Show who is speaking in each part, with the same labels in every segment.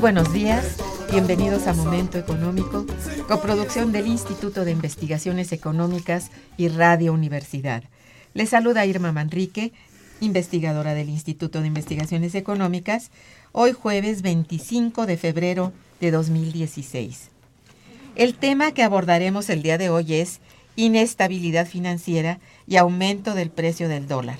Speaker 1: Buenos días, bienvenidos a Momento Económico, coproducción del Instituto de Investigaciones Económicas y Radio Universidad. Les saluda Irma Manrique, investigadora del Instituto de Investigaciones Económicas, hoy jueves 25 de febrero de 2016. El tema que abordaremos el día de hoy es inestabilidad financiera y aumento del precio del dólar.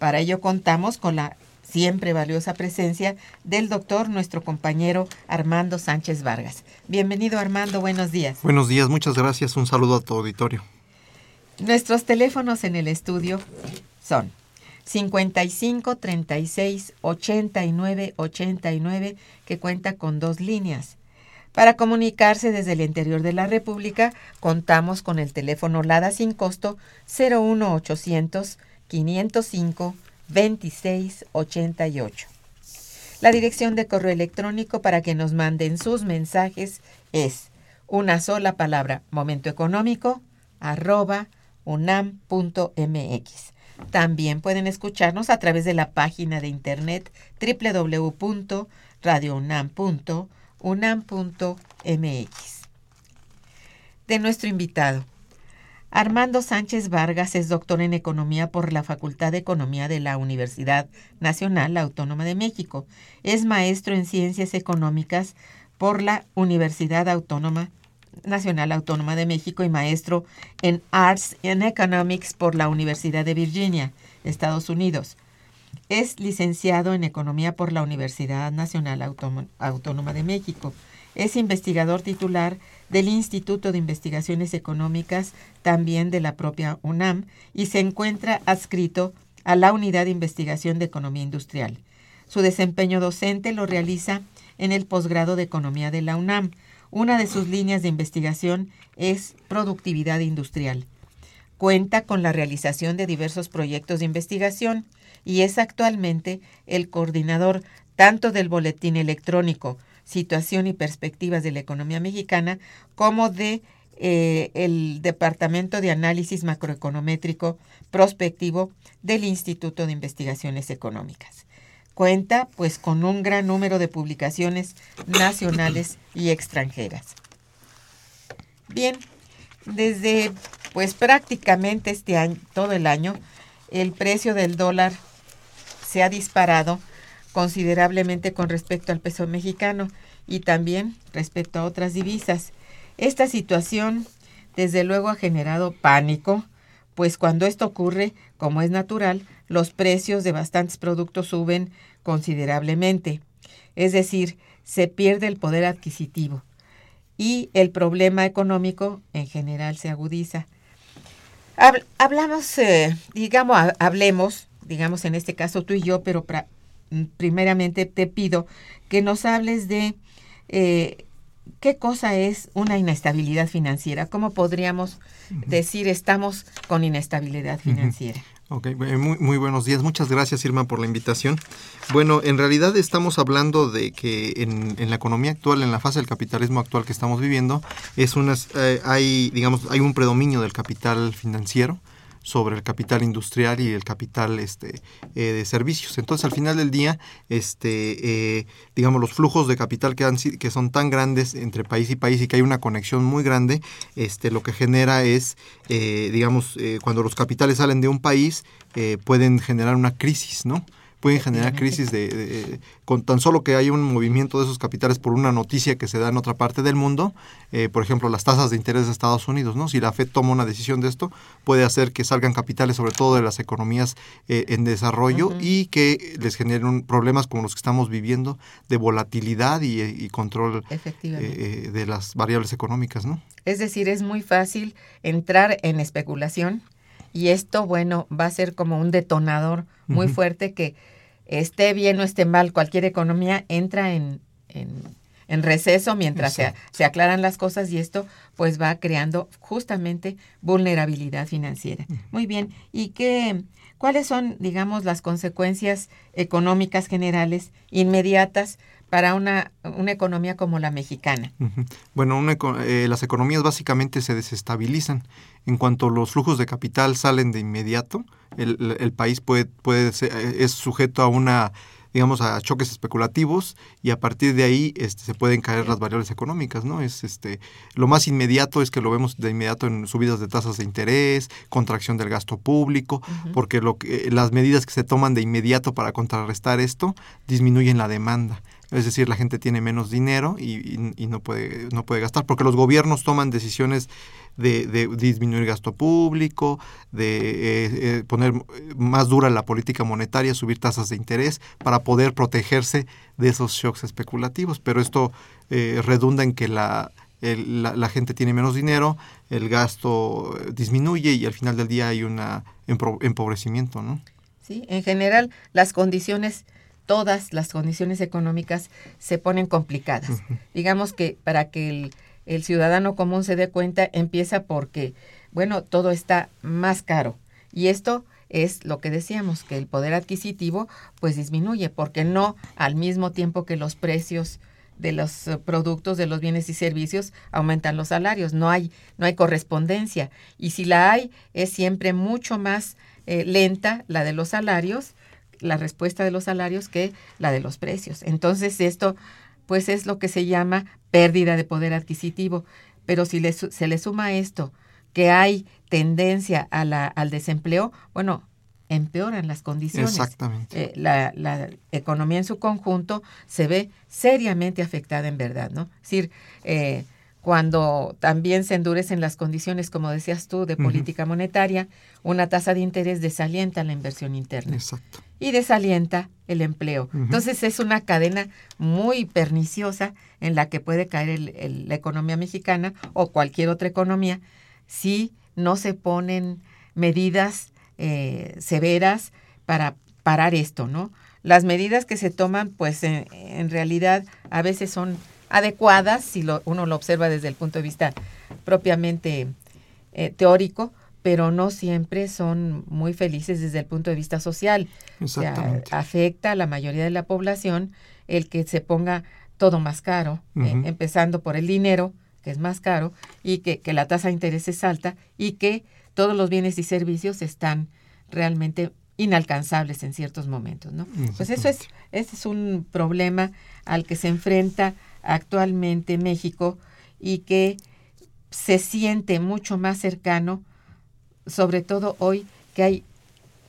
Speaker 1: Para ello contamos con la siempre valiosa presencia del doctor, nuestro compañero Armando Sánchez Vargas. Bienvenido Armando, buenos días.
Speaker 2: Buenos días, muchas gracias. Un saludo a tu auditorio.
Speaker 1: Nuestros teléfonos en el estudio son 55 36 89 89, que cuenta con dos líneas. Para comunicarse desde el interior de la República, contamos con el teléfono LADA sin costo 01800 505 2688. La dirección de correo electrónico para que nos manden sus mensajes es una sola palabra, momento económico, arroba unam.mx. También pueden escucharnos a través de la página de internet www.radiounam.unam.mx. De nuestro invitado. Armando Sánchez Vargas es doctor en Economía por la Facultad de Economía de la Universidad Nacional Autónoma de México. Es maestro en Ciencias Económicas por la Universidad Autónoma Nacional Autónoma de México y maestro en Arts and Economics por la Universidad de Virginia, Estados Unidos. Es licenciado en Economía por la Universidad Nacional Autónoma de México. Es investigador titular del Instituto de Investigaciones Económicas, también de la propia UNAM, y se encuentra adscrito a la Unidad de Investigación de Economía Industrial. Su desempeño docente lo realiza en el posgrado de Economía de la UNAM. Una de sus líneas de investigación es productividad industrial. Cuenta con la realización de diversos proyectos de investigación y es actualmente el coordinador tanto del boletín electrónico Situación y Perspectivas de la Economía Mexicana como de eh, el Departamento de Análisis Macroeconométrico Prospectivo del Instituto de Investigaciones Económicas. Cuenta pues con un gran número de publicaciones nacionales y extranjeras. Bien, desde pues prácticamente este año, todo el año, el precio del dólar se ha disparado considerablemente con respecto al peso mexicano y también respecto a otras divisas. Esta situación, desde luego, ha generado pánico, pues cuando esto ocurre, como es natural, los precios de bastantes productos suben considerablemente. Es decir, se pierde el poder adquisitivo y el problema económico en general se agudiza. hablamos, eh, digamos, hablemos, digamos en este caso tú y yo, pero primeramente te pido que nos hables de eh, qué cosa es una inestabilidad financiera, cómo podríamos decir estamos con inestabilidad financiera.
Speaker 2: Ok, eh, muy, muy buenos días. Muchas gracias, Irma, por la invitación. Bueno, en realidad estamos hablando de que en, en la economía actual, en la fase del capitalismo actual que estamos viviendo, es unas, eh, hay, digamos, hay un predominio del capital financiero sobre el capital industrial y el capital este, eh, de servicios. Entonces, al final del día, este, eh, digamos, los flujos de capital que, han, que son tan grandes entre país y país y que hay una conexión muy grande, este, lo que genera es, eh, digamos, cuando los capitales salen de un país, pueden generar una crisis, ¿no? Pueden generar crisis de, con tan solo que haya un movimiento de esos capitales por una noticia que se da en otra parte del mundo, eh, por ejemplo las tasas de interés de Estados Unidos, ¿no? Si la Fed toma una decisión de esto, puede hacer que salgan capitales sobre todo de las economías eh, en desarrollo y que les generen problemas como los que estamos viviendo de volatilidad y, control eh, de las variables económicas, ¿no?
Speaker 1: Es decir, es muy fácil entrar en especulación y esto, bueno, va a ser como un detonador muy fuerte que esté bien o esté mal, cualquier economía entra en, en, receso mientras se, se, aclaran las cosas y esto pues va creando justamente vulnerabilidad financiera. Muy bien, ¿y qué, cuáles son, digamos, las consecuencias económicas generales inmediatas para una, una economía como la mexicana?
Speaker 2: Bueno, eh, las economías básicamente se desestabilizan. En cuanto los flujos de capital salen de inmediato, el, el país puede, puede ser, es sujeto a una digamos, a choques especulativos y a partir de ahí este, se pueden caer las variables económicas, ¿no? Es este lo más inmediato es que lo vemos de inmediato en subidas de tasas de interés, contracción del gasto público, porque lo que, las medidas que se toman de inmediato para contrarrestar esto disminuyen la demanda. Es decir, la gente tiene menos dinero y, no, puede, no puede gastar, porque los gobiernos toman decisiones de, disminuir gasto público, de eh, eh, poner más dura la política monetaria, subir tasas de interés para poder protegerse de esos shocks especulativos. Pero esto eh, redunda en que la, la, gente tiene menos dinero, el gasto disminuye y al final del día hay un empobrecimiento, ¿no?
Speaker 1: Sí, en general las condiciones todas las condiciones económicas se ponen complicadas. Digamos que para que el, ciudadano común se dé cuenta, empieza porque, bueno, todo está más caro. Y esto es lo que decíamos, que el poder adquisitivo pues disminuye, porque no al mismo tiempo que los precios de los productos, de los bienes y servicios, aumentan los salarios. No hay, no hay correspondencia. Y si la hay, es siempre mucho más eh, lenta la de los salarios la respuesta de los salarios que la de los precios. Entonces esto pues es lo que se llama pérdida de poder adquisitivo. Pero si se le suma esto, que hay tendencia a la, al desempleo, bueno, empeoran las condiciones.
Speaker 2: Exactamente.
Speaker 1: Eh, la, la, economía en su conjunto se ve seriamente afectada en verdad, ¿no? Es decir, eh, cuando también se endurecen las condiciones, como decías tú, de política monetaria, una tasa de interés desalienta la inversión interna.
Speaker 2: Exacto.
Speaker 1: Y desalienta el empleo. Entonces es una cadena muy perniciosa en la que puede caer la economía mexicana o cualquier otra economía si no se ponen medidas eh, severas para parar esto, ¿no? Las medidas que se toman, pues en realidad a veces son adecuadas, si lo, uno lo observa desde el punto de vista propiamente eh, teórico, pero no siempre son muy felices desde el punto de vista social. afecta a la mayoría de la población el que se ponga todo más caro, eh, empezando por el dinero, que es más caro, y que, que, la tasa de interés es alta, y que todos los bienes y servicios están realmente inalcanzables en ciertos momentos, ¿no? Pues eso es, ese es un problema al que se enfrenta actualmente México y que se siente mucho más cercano, sobre todo hoy que hay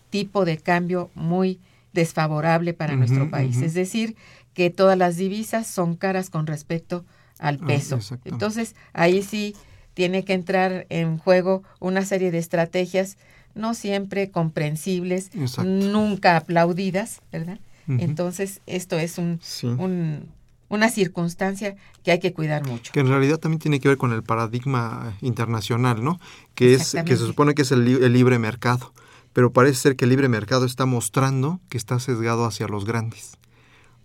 Speaker 1: tipo de cambio muy desfavorable para nuestro país. Es decir, que todas las divisas son caras con respecto al
Speaker 2: Ah,
Speaker 1: peso. Entonces, ahí sí tiene que entrar en juego una serie de estrategias no siempre comprensibles,
Speaker 2: Exacto.
Speaker 1: nunca aplaudidas, ¿verdad? Entonces, esto es un,
Speaker 2: Sí.
Speaker 1: un- una circunstancia que hay que cuidar mucho.
Speaker 2: que en realidad también tiene que ver con el paradigma internacional, ¿no? Que es que se supone que es el, li- el libre mercado, pero parece ser que el libre mercado está mostrando que está sesgado hacia los grandes.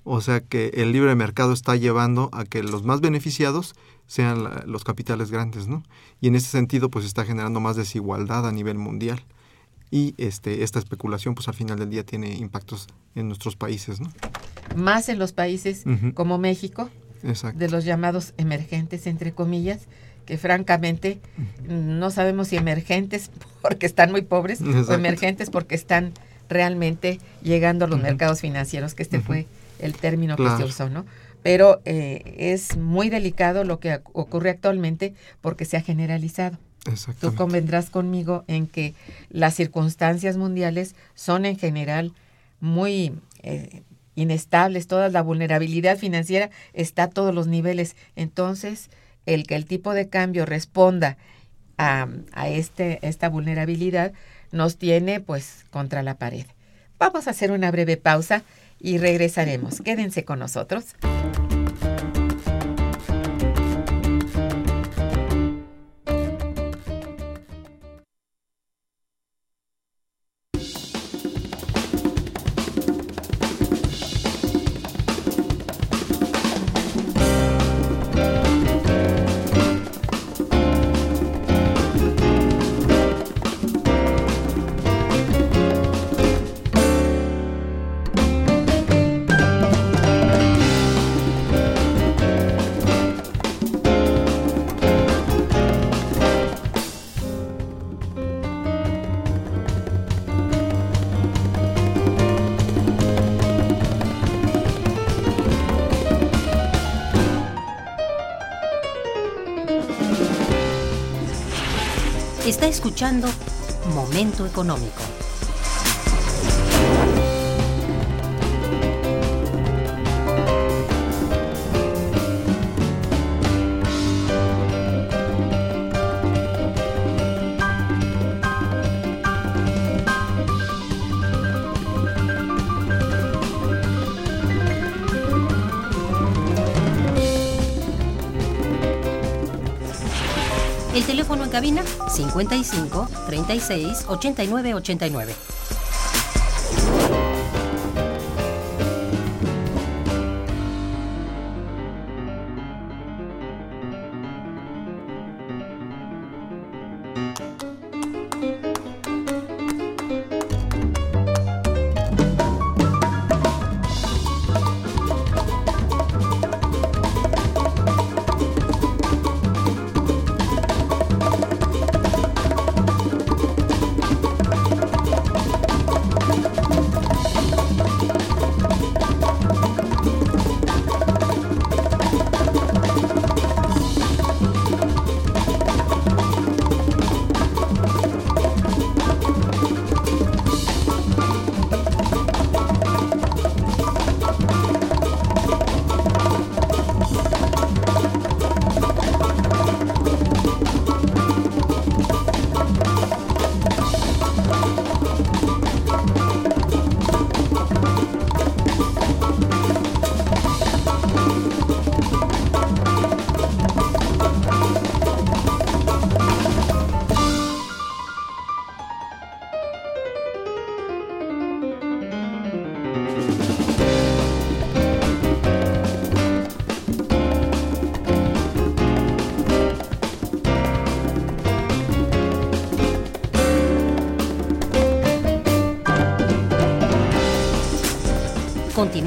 Speaker 2: O sea que el libre mercado está llevando a que los más beneficiados sean la- los capitales grandes, ¿no? Y en ese sentido pues está generando más desigualdad a nivel mundial. Y este esta especulación pues al final del día tiene impactos en nuestros países, ¿no?
Speaker 1: Más en los países como México,
Speaker 2: Exacto.
Speaker 1: de los llamados emergentes, entre comillas, que francamente no sabemos si emergentes porque están muy pobres o emergentes porque están realmente llegando a los mercados financieros, que este fue el término que se usó, ¿no? Pero eh, es muy delicado lo que ocurre actualmente porque se ha generalizado. Tú convendrás conmigo en que las circunstancias mundiales son en general muy eh, inestables, toda la vulnerabilidad financiera está a todos los niveles. Entonces, el que el tipo de cambio responda a, a este, esta vulnerabilidad nos tiene pues contra la pared. Vamos a hacer una breve pausa y regresaremos. Quédense con nosotros.
Speaker 3: Escuchando Momento Económico. El teléfono en cabina 55 36 89 89.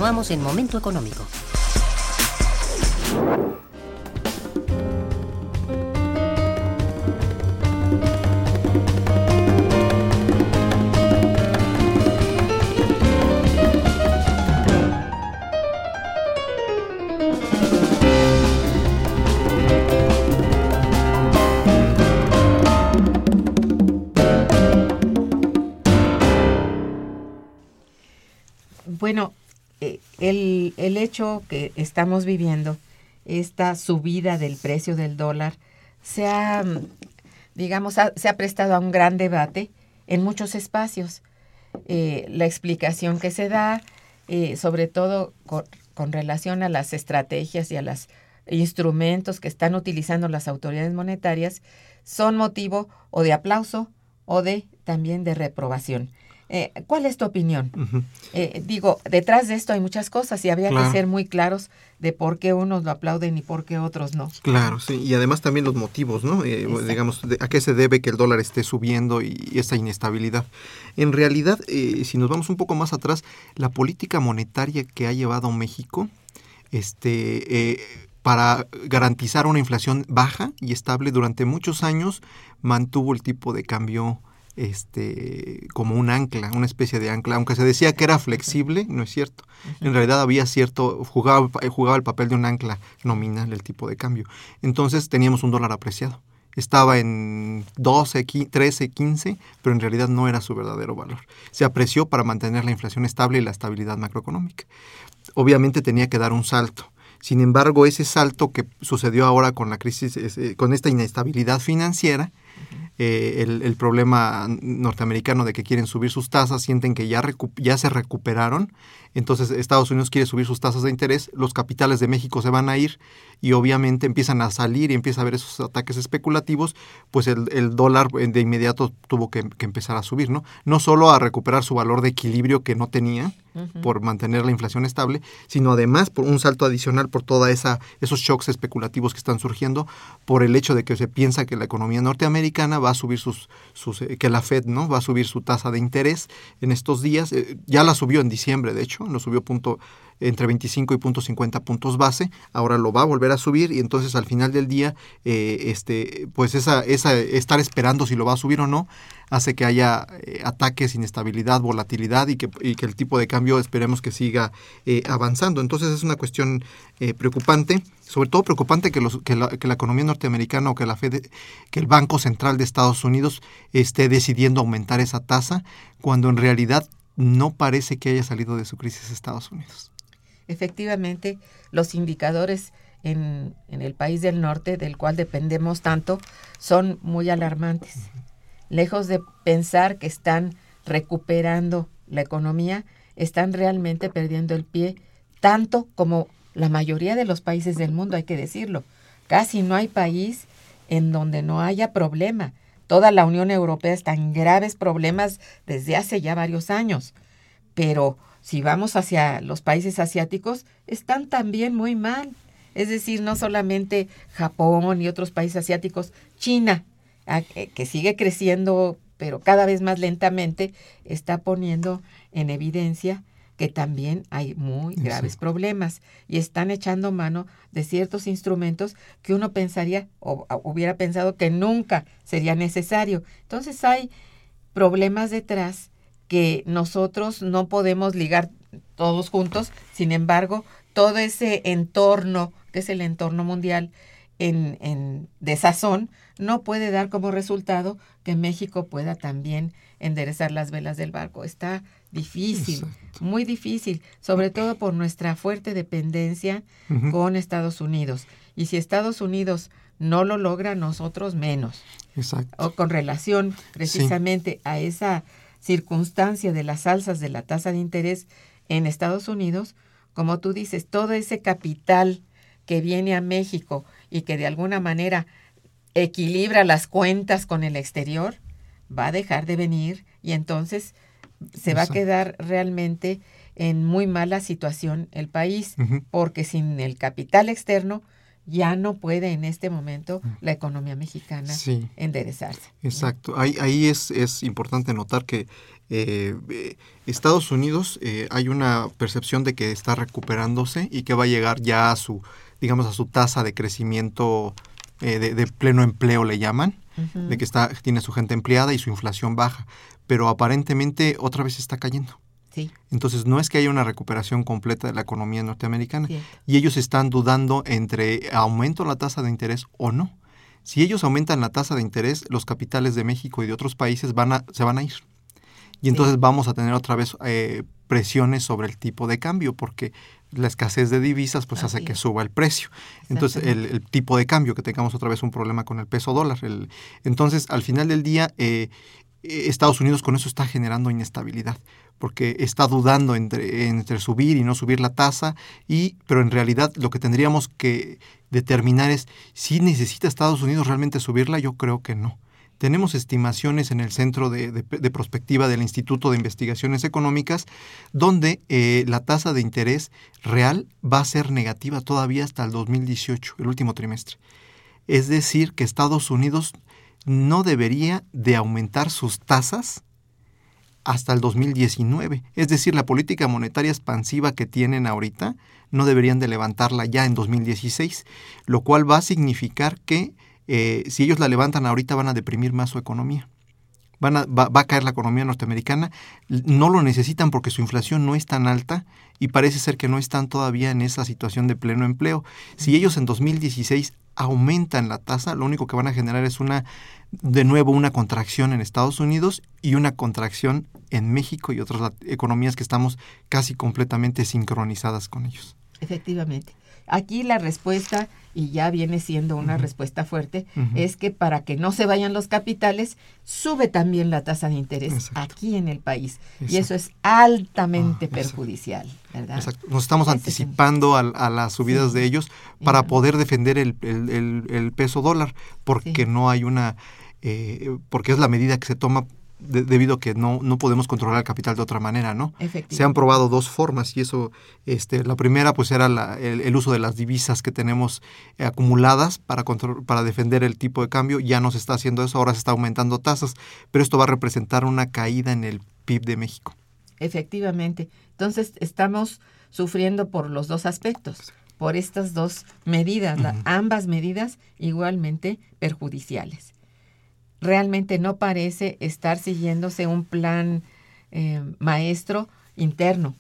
Speaker 3: Continuamos en Momento Económico.
Speaker 1: El, hecho que estamos viviendo, esta subida del precio del dólar, se ha, mm, digamos, se ha prestado a un gran debate en muchos espacios. Eh, la explicación que se da, eh, sobre todo con, con relación a las estrategias y a los instrumentos que están utilizando las autoridades monetarias, son motivo o de aplauso o de también de reprobación. Eh, ¿Cuál es tu opinión? Eh, digo, detrás de esto hay muchas cosas y habría
Speaker 2: Claro.
Speaker 1: que ser muy claros de por qué unos lo aplauden y por qué otros no.
Speaker 2: Claro, sí, y además también los motivos, ¿no? Eh, digamos, de- ¿a qué se debe que el dólar esté subiendo y, y esa inestabilidad? En realidad, eh, si nos vamos un poco más atrás, la política monetaria que ha llevado México, este, eh, para garantizar una inflación baja y estable durante muchos años, mantuvo el tipo de cambio este como un ancla, una especie de ancla, aunque se decía que era flexible, no es cierto. En realidad había cierto, jugaba, jugaba el papel de un ancla nominal el tipo de cambio. Entonces teníamos un dólar apreciado. Estaba en 12, qui- 13, 15, pero en realidad no era su verdadero valor. Se apreció para mantener la inflación estable y la estabilidad macroeconómica. Obviamente tenía que dar un salto. Sin embargo, ese salto que sucedió ahora con la crisis, con esta inestabilidad financiera, eh, el, el problema norteamericano de que quieren subir sus tasas, sienten que ya, recu- ya se recuperaron, entonces Estados Unidos quiere subir sus tasas de interés, los capitales de México se van a ir y obviamente empiezan a salir y empieza a haber esos ataques especulativos, pues el, el dólar de inmediato tuvo que, que empezar a subir, ¿no? No solo a recuperar su valor de equilibrio que no tenía por mantener la inflación estable, sino además por un salto adicional por toda esa esos shocks especulativos que están surgiendo por el hecho de que se piensa que la economía norteamericana va a subir sus, sus eh, que la Fed, ¿no? Va a subir su tasa de interés en estos días, eh, ya la subió en diciembre, de hecho, lo subió punto entre 25 y punto 50 puntos base, ahora lo va a volver a subir y entonces al final del día, eh, este, pues esa, esa estar esperando si lo va a subir o no, hace que haya eh, ataques, inestabilidad, volatilidad y que, el tipo de cambio esperemos que siga eh, avanzando. Entonces es una cuestión eh, preocupante, sobre todo preocupante que, los, que, la, que la economía norteamericana o que la que el Banco Central de Estados Unidos esté decidiendo aumentar esa tasa cuando en realidad no parece que haya salido de su crisis Estados Unidos.
Speaker 1: Efectivamente, los indicadores en, en el país del norte, del cual dependemos tanto, son muy alarmantes. Lejos de pensar que están recuperando la economía, están realmente perdiendo el pie, tanto como la mayoría de los países del mundo, hay que decirlo. Casi no hay país en donde no haya problema. Toda la Unión Europea está en graves problemas desde hace ya varios años. Pero si vamos hacia los países asiáticos, están también muy mal. Es decir, no solamente Japón y otros países asiáticos, China, eh, que sigue creciendo, pero cada vez más lentamente, está poniendo en evidencia que también hay muy graves
Speaker 2: Sí.
Speaker 1: problemas y están echando mano de ciertos instrumentos que uno pensaría o hubiera pensado que nunca sería necesario. Entonces hay problemas detrás que nosotros no podemos ligar todos juntos, sin embargo, todo ese entorno, que es el entorno mundial en, en desazón, no puede dar como resultado que México pueda también enderezar las velas del barco. Está difícil,
Speaker 2: Exacto.
Speaker 1: muy difícil, sobre todo por nuestra fuerte dependencia con Estados Unidos. Y si Estados Unidos no lo logra, nosotros menos
Speaker 2: Exacto.
Speaker 1: o con relación precisamente a esa circunstancia de las alzas de la tasa de interés en Estados Unidos, como tú dices, todo ese capital que viene a México y que de alguna manera equilibra las cuentas con el exterior, va a dejar de venir y entonces se va a quedar realmente en muy mala situación el país, porque sin el capital externo ya no puede en este momento la economía mexicana
Speaker 2: Sí.
Speaker 1: enderezarse.
Speaker 2: Exacto. Ahí, ahí es, es importante notar que eh, eh, Estados Unidos eh, hay una percepción de que está recuperándose y que va a llegar ya a su, digamos, a su tasa de crecimiento eh, de, de pleno empleo, le llaman, de que está, tiene su gente empleada y su inflación baja, pero aparentemente otra vez está cayendo.
Speaker 1: Sí,
Speaker 2: Entonces no es que haya una recuperación completa de la economía norteamericana
Speaker 1: cierto.
Speaker 2: y ellos están dudando entre aumento la tasa de interés o no. Si ellos aumentan la tasa de interés, los capitales de México y de otros países van a, se van a ir. y entonces vamos a tener otra vez eh, presiones sobre el tipo de cambio porque la escasez de divisas pues hace que suba el precio. Entonces el, el tipo de cambio, que tengamos otra vez un problema con el peso dólar. el- entonces al final del día eh, Estados Unidos con eso está generando inestabilidad porque está dudando entre, subir y no subir la tasa, y, pero en realidad lo que tendríamos que determinar es si necesita Estados Unidos realmente subirla, yo creo que no. Tenemos estimaciones en el Centro de Prospectiva del Instituto de Investigaciones Económicas, donde eh, la tasa de interés real va a ser negativa todavía hasta el 2018, el último trimestre. Es decir, que Estados Unidos no debería de aumentar sus tasas hasta el 2019. Es decir, la política monetaria expansiva que tienen ahorita no deberían de levantarla ya en 2016, lo cual va a significar que eh, si ellos la levantan ahorita van a deprimir más su economía. Va a caer la economía norteamericana. No lo necesitan porque su inflación no es tan alta y parece ser que no están todavía en esa situación de pleno empleo. Si ellos en 2016 aumentan la tasa, lo único que van a generar es una, de nuevo, una contracción en Estados Unidos y una contracción en México y otras economías que estamos casi completamente sincronizadas con ellos.
Speaker 1: Efectivamente. Aquí la respuesta, y ya viene siendo una respuesta fuerte, es que para que no se vayan los capitales, sube también la tasa de interés
Speaker 2: Exacto.
Speaker 1: aquí en el país. Y eso es altamente
Speaker 2: Ah,
Speaker 1: perjudicial, ¿verdad?
Speaker 2: Exacto. Nos estamos
Speaker 1: Ese es un-
Speaker 2: anticipando a, a las subidas
Speaker 1: Sí.
Speaker 2: de ellos para poder defender el, el- el- el peso dólar, porque
Speaker 1: Sí.
Speaker 2: no hay una, eh, porque es la medida que se toma de- debido a que no, no podemos controlar el capital de otra manera, ¿no?
Speaker 1: Efectivamente.
Speaker 2: Se han probado dos formas y eso, este, la primera pues era la- el, el uso de las divisas que tenemos eh, acumuladas para, control- para defender el tipo de cambio, ya no se está haciendo eso, ahora se está aumentando tasas, pero esto va a representar una caída en el PIB de México.
Speaker 1: Efectivamente. Entonces estamos sufriendo por los dos aspectos, por estas dos medidas, ambas medidas igualmente perjudiciales. Realmente no parece estar siguiéndose un plan eh, maestro interno,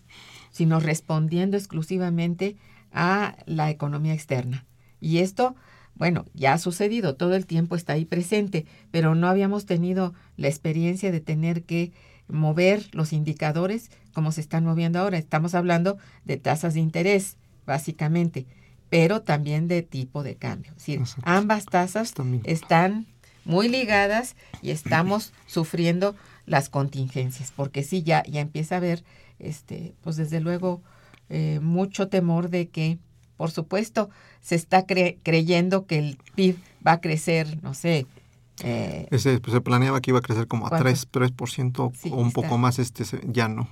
Speaker 1: sino respondiendo exclusivamente a la economía externa. Y esto, bueno, ya ha sucedido, todo el tiempo está ahí presente, pero no habíamos tenido la experiencia de tener que mover los indicadores como se están moviendo ahora. Estamos hablando de tasas de interés, básicamente, pero también de tipo de cambio. Es decir, ambas tasas están muy ligadas y estamos sufriendo las contingencias, porque sí, ya, ya empieza a haber, este, pues desde luego, eh, mucho temor de que, por supuesto, se está cre- creyendo que el PIB va a crecer, no sé, eh,
Speaker 2: Ese, pues, se planeaba que iba a crecer como a
Speaker 1: ¿Cuánto?
Speaker 2: 3, 3%
Speaker 1: Sí,
Speaker 2: o un
Speaker 1: está.
Speaker 2: poco más, este ya no.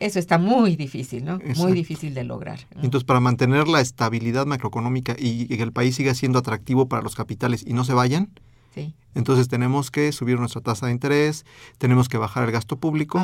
Speaker 1: eso está muy difícil, ¿no?
Speaker 2: Exacto.
Speaker 1: Muy difícil de lograr. ¿no?
Speaker 2: Entonces, para mantener la estabilidad macroeconómica y que el país siga siendo atractivo para los capitales y no se vayan,
Speaker 1: Sí.
Speaker 2: entonces tenemos que subir nuestra tasa de interés, tenemos que bajar el gasto público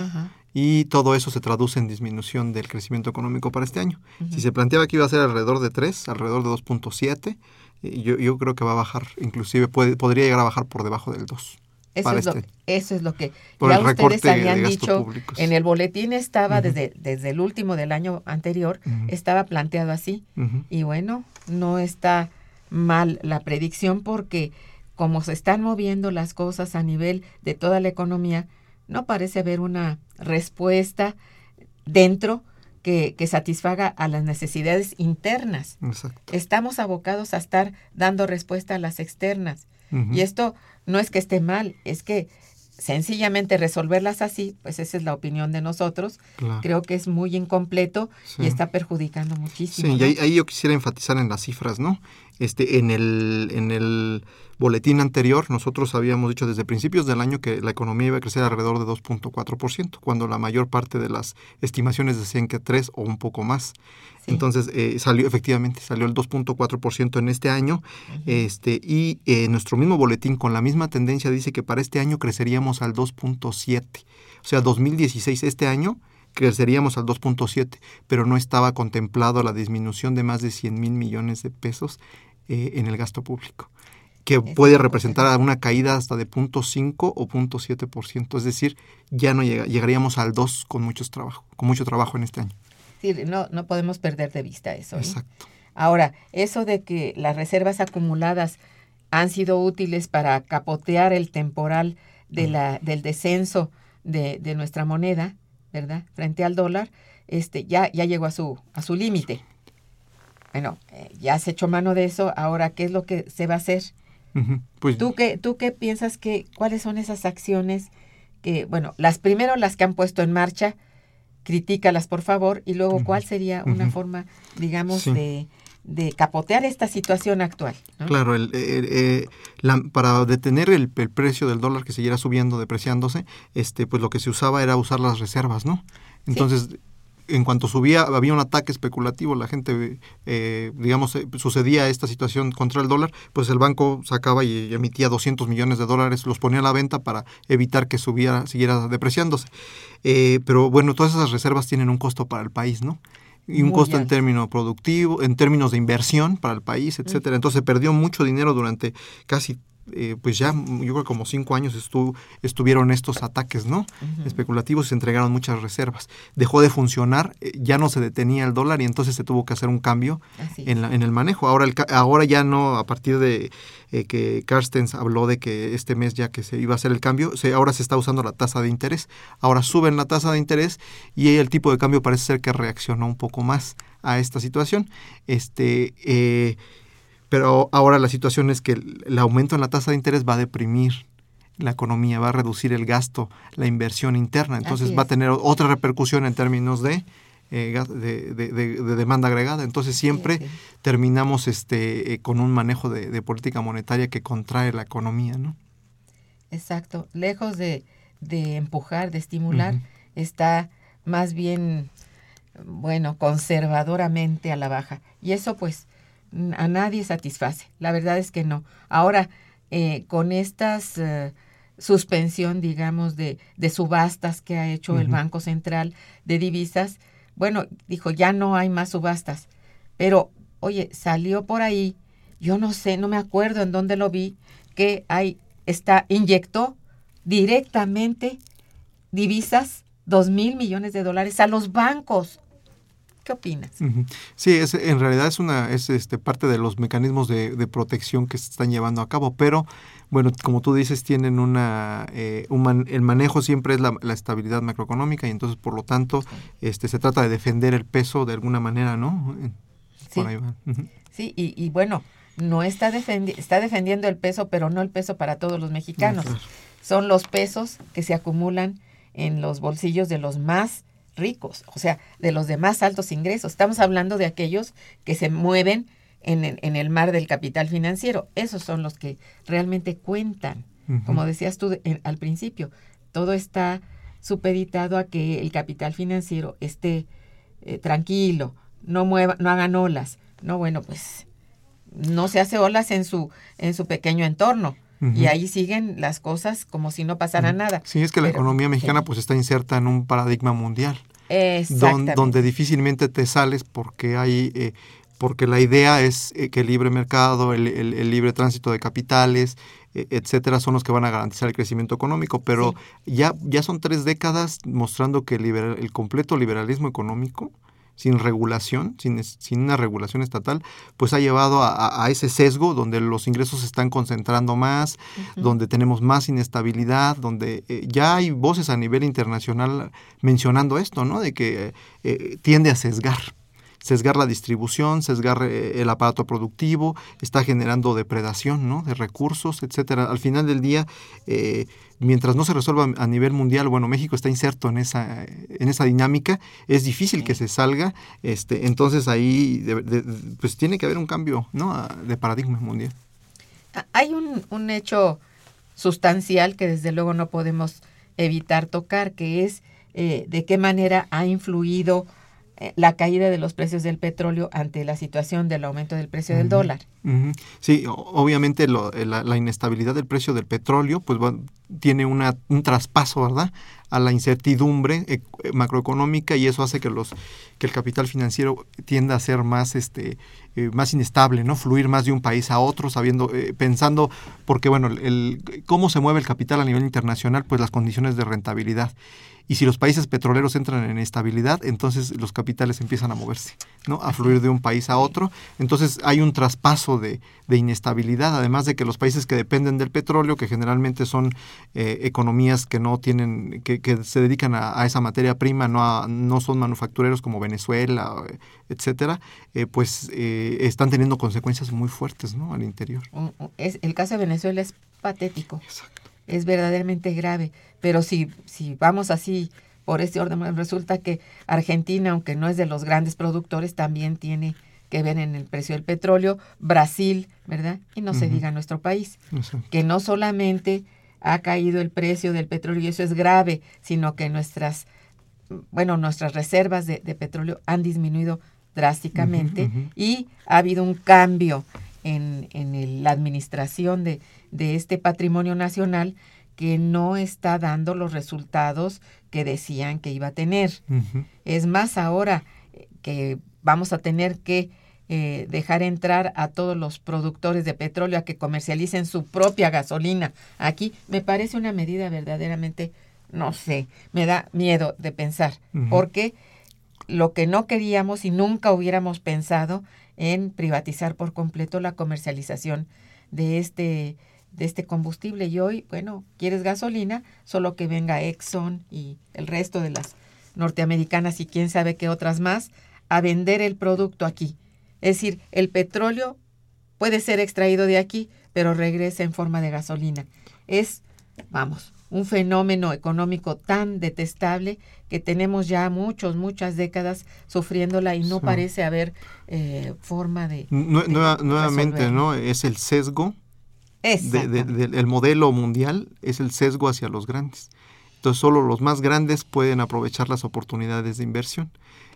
Speaker 2: y todo eso se traduce en disminución del crecimiento económico para este año. Si se planteaba que iba a ser alrededor de 3, alrededor de 2.7, eh, yo, yo creo que va a bajar, inclusive puede, podría llegar a bajar por debajo del 2.
Speaker 1: Eso
Speaker 2: para
Speaker 1: es, lo,
Speaker 2: este-
Speaker 1: eso es lo que ya ustedes habían dicho en el boletín estaba desde, desde el último del año anterior estaba planteado así. Y bueno no está mal la predicción porque como se están moviendo las cosas a nivel de toda la economía no parece haber una respuesta dentro que, que satisfaga a las necesidades internas
Speaker 2: Exacto.
Speaker 1: estamos abocados a estar dando respuesta a las externas y esto no es que esté mal, es que sencillamente resolverlas así, pues esa es la opinión de nosotros,
Speaker 2: Claro.
Speaker 1: creo que es muy incompleto
Speaker 2: Sí.
Speaker 1: y está perjudicando muchísimo.
Speaker 2: Sí, y ahí yo quisiera enfatizar en las cifras, ¿no? Este, en el, en el boletín anterior, nosotros habíamos dicho desde principios del año que la economía iba a crecer alrededor de 2.4%, cuando la mayor parte de las estimaciones decían que 3 o un poco más.
Speaker 1: Sí.
Speaker 2: Entonces, eh, salió, efectivamente, salió el 2.4% en este año, este, y eh, nuestro mismo boletín con la misma tendencia dice que para este año creceríamos al 2.7. O sea, 2016, este año, creceríamos al 2.7, pero no estaba contemplado la disminución de más de 100 mil millones de pesos eh, en el gasto público, que puede representar una caída hasta de 0.5 o 0.7%, es decir, ya no llega- llegaríamos al 2 con, muchos trabajo, con mucho trabajo en este año.
Speaker 1: Sí, no, no podemos perder de vista eso. ¿no?
Speaker 2: Exacto.
Speaker 1: Ahora, eso de que las reservas acumuladas han sido útiles para capotear el temporal de la, del descenso de, de nuestra moneda, ¿verdad? Frente al dólar, este, ya, ya llegó a su, a su límite. Bueno, eh, ya se echó mano de eso, ahora, ¿qué es lo que se va a hacer?
Speaker 2: Pues
Speaker 1: ¿Tú qué, ¿Tú qué piensas que, cuáles son esas acciones que, bueno, las primero las que han puesto en marcha, critícalas por favor, y luego cuál sería una forma, digamos,
Speaker 2: Sí.
Speaker 1: de, de capotear esta situación actual? ¿no?
Speaker 2: Claro, el, eh, eh, la- para detener el, el precio del dólar que siguiera subiendo, depreciándose, este, pues lo que se usaba era usar las reservas, ¿no? Entonces, en cuanto subía, había un ataque especulativo, la gente, eh, digamos, eh, sucedía esta situación contra el dólar, pues el banco sacaba y emitía 200 millones de dólares, los ponía a la venta para evitar que subiera, siguiera depreciándose. Eh, pero bueno, todas esas reservas tienen un costo para el país, ¿no? Y un
Speaker 1: Muy
Speaker 2: costo en términos productivo, en términos de inversión para el país, etcétera. Entonces se perdió mucho dinero durante casi, eh, pues ya, mm, yo creo que como cinco años estuvo, estuvieron estos ataques, ¿no? Especulativos y se entregaron muchas reservas. Dejó de funcionar, eh, ya no se detenía el dólar y entonces se tuvo que hacer un cambio en, la- en el manejo. Ahora, el, ca- ahora ya no, a partir de eh, que Carstens habló de que este mes ya que se iba a hacer el cambio, se, ahora se está usando la tasa de interés. Ahora suben la tasa de interés y el tipo de cambio parece ser que reaccionó un poco más a esta situación. Este, eh, pero ahora la situación es que el, aumento en la tasa de interés va a deprimir la economía, va a reducir el gasto, la inversión interna. Entonces va a tener otra repercusión en términos de, eh, de, de- de- de demanda agregada. Entonces siempre
Speaker 1: sí.
Speaker 2: terminamos este, eh, con un manejo de, política monetaria que contrae la economía, ¿no?
Speaker 1: Exacto. Lejos de, de empujar, de estimular, está más bien, bueno, conservadoramente a la baja. Y eso pues a nadie satisface. La verdad es que no. Ahora, eh, con estas eh, suspensión, digamos, de, de subastas que ha hecho el. Banco Central de Divisas, bueno, dijo, ya no hay más subastas. Pero, oye, salió por ahí, yo no sé, no me acuerdo en dónde lo vi, que hay, está, inyectó directamente divisas, dos mil millones de dólares a los bancos. ¿Qué opinas?
Speaker 2: Sí, es, en realidad es una es este parte de los mecanismos de, de protección que se están llevando a cabo, pero bueno, como tú dices, tienen una eh, un man- el manejo siempre es la, la estabilidad macroeconómica y entonces por lo tanto este se trata de defender el peso de alguna manera, ¿no?
Speaker 1: Sí.
Speaker 2: Por ahí va.
Speaker 1: Sí, y, y bueno, no está, defendi- está defendiendo el peso, pero no el peso para todos los mexicanos.
Speaker 2: claro.
Speaker 1: Son los pesos que se acumulan en los bolsillos de los más ricos, o sea, de los de más altos ingresos. Estamos hablando de aquellos que se mueven en, el- en el mar del capital financiero. Esos son los que realmente cuentan. Como decías tú en- al principio, todo está supeditado a que el capital financiero esté eh, tranquilo, no mueva, no hagan olas. No, bueno, pues no se hace olas en su en su pequeño entorno y ahí siguen las cosas como si no pasara nada.
Speaker 2: Sí, es que la
Speaker 1: Pero-
Speaker 2: economía mexicana
Speaker 1: sí.
Speaker 2: pues está inserta en un paradigma mundial. don- donde difícilmente te sales porque hay eh, porque la idea es eh, que el libre mercado, el, el- el libre tránsito de capitales, eh, etcétera, son los que van a garantizar el crecimiento económico. Pero ya, ya son tres décadas mostrando que el, libera- el completo liberalismo económico, sin regulación, sin, sin una regulación estatal, pues ha llevado a, ese sesgo donde los ingresos se están concentrando más, donde tenemos más inestabilidad, donde eh, ya hay voces a nivel internacional mencionando esto, ¿no? De que eh, tiende a sesgar sesgar la distribución, sesgar eh, el aparato productivo, está generando depredación ¿no? de recursos, etcétera. Al final del día, eh, mientras no se resuelva a nivel mundial, bueno, México está inserto en esa, en esa dinámica, es difícil que se salga, este, entonces ahí de- de- pues tiene que haber un cambio ¿no? de paradigma mundial.
Speaker 1: Ah, Hay un, un hecho sustancial que desde luego no podemos evitar tocar, que es eh, de qué manera ha influido la caída de los precios del petróleo ante la situación del aumento del precio del dólar.
Speaker 2: Sí, obviamente lo- eh, la, la inestabilidad del precio del petróleo pues va- tiene una, un traspaso, ¿verdad? A la incertidumbre eh, macroeconómica y eso hace que los que el capital financiero tienda a ser más este eh, más inestable, ¿no? Fluir más de un país a otro, sabiendo, eh, pensando, porque bueno, el, cómo se mueve el capital a nivel internacional, pues las condiciones de rentabilidad. Y si los países petroleros entran en estabilidad, entonces los capitales empiezan a moverse, ¿no? A fluir de un país a otro. Entonces hay un traspaso de, inestabilidad, además de que los países que dependen del petróleo, que generalmente son eh, economías que no tienen, que, se dedican a, esa materia prima, no, no son manufactureros como Venezuela, etcétera, eh, pues eh, están teniendo consecuencias muy fuertes, ¿no? Al interior.
Speaker 1: Es, el caso de Venezuela es patético. Es verdaderamente grave pero si, si vamos así por ese orden, resulta que Argentina, aunque no es de los grandes productores, también tiene que ver en el precio del petróleo, Brasil, ¿verdad? Y no se diga nuestro país, que no solamente ha caído el precio del petróleo y eso es grave, sino que nuestras, bueno, nuestras reservas de, petróleo han disminuido drásticamente y ha habido un cambio en, en la administración de, de este patrimonio nacional que no está dando los resultados que decían que iba a tener. Es más, ahora eh, que vamos a tener que eh, dejar entrar a todos los productores de petróleo a que comercialicen su propia gasolina. Aquí, me parece una medida verdaderamente, no sé, me da miedo de pensar, porque lo que no queríamos y nunca hubiéramos pensado en privatizar por completo la comercialización de este de este combustible y hoy, bueno, quieres gasolina, solo que venga Exxon y el resto de las norteamericanas y quién sabe qué otras más a vender el producto aquí. Es decir, el petróleo puede ser extraído de aquí, pero regresa en forma de gasolina. Es, vamos, un fenómeno económico tan detestable que tenemos ya muchos, muchas décadas sufriéndola y no parece haber eh, forma de...
Speaker 2: nuevamente, ¿no? Es el sesgo de, el modelo mundial es el sesgo hacia los grandes. Entonces solo los más grandes pueden aprovechar las oportunidades de inversión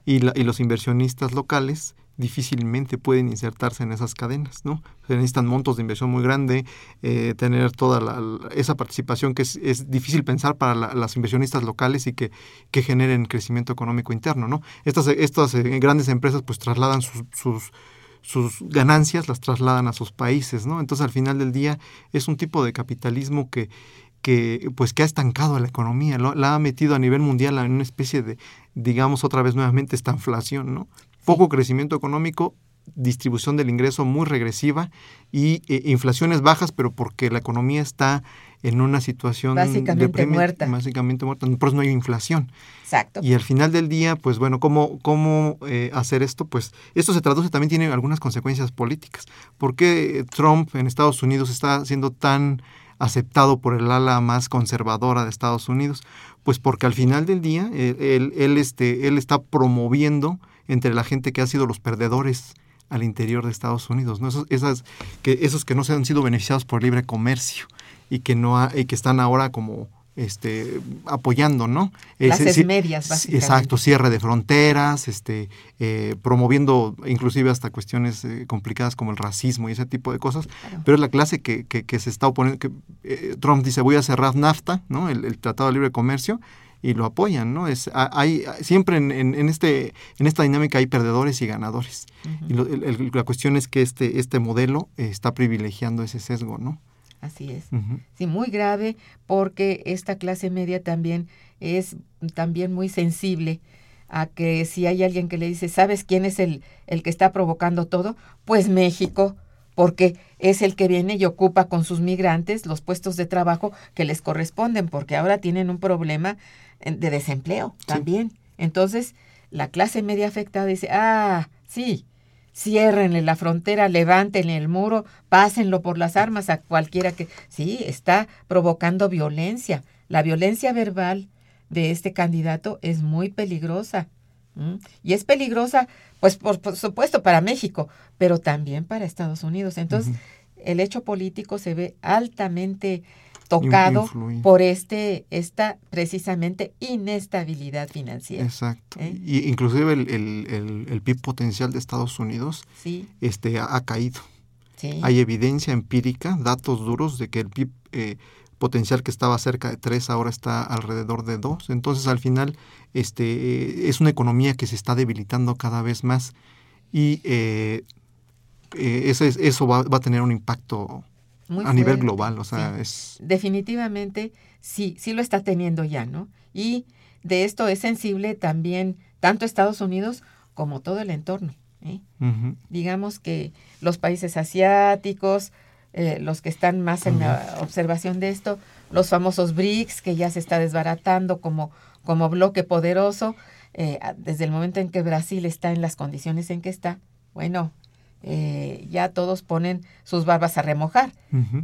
Speaker 2: y, y los inversionistas locales difícilmente pueden insertarse en esas cadenas, ¿no? Necesitan montos de inversión muy grande, eh, tener toda esa participación que es, difícil pensar para las inversionistas locales y que, que, generen crecimiento económico interno, ¿no? Estas, estas eh, grandes empresas pues trasladan sus, sus sus ganancias las trasladan a sus países, ¿no? Entonces al final del día es un tipo de capitalismo que, que pues que ha estancado a la economía, la ha metido a nivel mundial en una especie de, digamos otra vez nuevamente, esta inflación, ¿no? Poco crecimiento económico, distribución del ingreso muy regresiva y eh, inflaciones bajas, pero porque la economía está en una situación
Speaker 1: básicamente muerta.
Speaker 2: Básicamente muerta, por eso no hay inflación.
Speaker 1: Exacto.
Speaker 2: Y al final del día, pues bueno, ¿cómo, cómo eh, hacer esto? Pues esto se traduce también, tiene algunas consecuencias políticas. ¿Por qué Trump en Estados Unidos está siendo tan aceptado por el ala más conservadora de Estados Unidos? Pues porque al final del día él, él, este, él está promoviendo entre la gente que ha sido los perdedores al interior de Estados Unidos, ¿no? Esos, esas, que, esos que no se han sido beneficiados por libre comercio y que no y que están ahora como este apoyando no
Speaker 1: clases medias básicamente.
Speaker 2: exacto cierre de fronteras este eh, promoviendo inclusive hasta cuestiones eh, complicadas como el racismo y ese tipo de cosas pero es la clase que, que, se está oponiendo que eh, Trump dice voy a cerrar NAFTA no el, Tratado de Libre Comercio y lo apoyan, ¿no? Es, hay, siempre en, en, este, en esta dinámica hay perdedores y ganadores. Y la cuestión es que este, este modelo está privilegiando ese sesgo, ¿no?
Speaker 1: Así es. Sí, muy grave porque esta clase media también es también muy sensible a que si hay alguien que le dice, ¿sabes quién es el, el que está provocando todo? Pues México, porque es el que viene y ocupa con sus migrantes los puestos de trabajo que les corresponden, porque ahora tienen un problema de desempleo también. Entonces, la clase media afectada dice, ah, sí, ciérrenle la frontera, levántenle el muro, pásenlo por las armas a cualquiera que... Sí, está provocando violencia. La violencia verbal de este candidato es muy peligrosa. Y es peligrosa, pues por, supuesto, para México, pero también para Estados Unidos. Entonces, el hecho político se ve altamente tocado por este esta precisamente inestabilidad financiera.
Speaker 2: Exacto. ¿Eh? Y inclusive el, el, el, PIB potencial de Estados Unidos este, ha, caído. Hay evidencia empírica, datos duros de que el PIB eh, potencial que estaba cerca de 3 ahora está alrededor de 2. Entonces al final este, es una economía que se está debilitando cada vez más y eh, eso, es- eso va, va a tener un impacto
Speaker 1: Muy
Speaker 2: a nivel global, o sea,
Speaker 1: sí.
Speaker 2: es...
Speaker 1: definitivamente sí, sí lo está teniendo ya, ¿no? Y de esto es sensible también tanto Estados Unidos como todo el entorno. ¿eh? Digamos que los países asiáticos, eh, los que están más en la observación de esto, los famosos BRICS, que ya se está desbaratando como, como bloque poderoso, eh, desde el momento en que Brasil está en las condiciones en que está, bueno, eh, ya todos ponen sus barbas a remojar.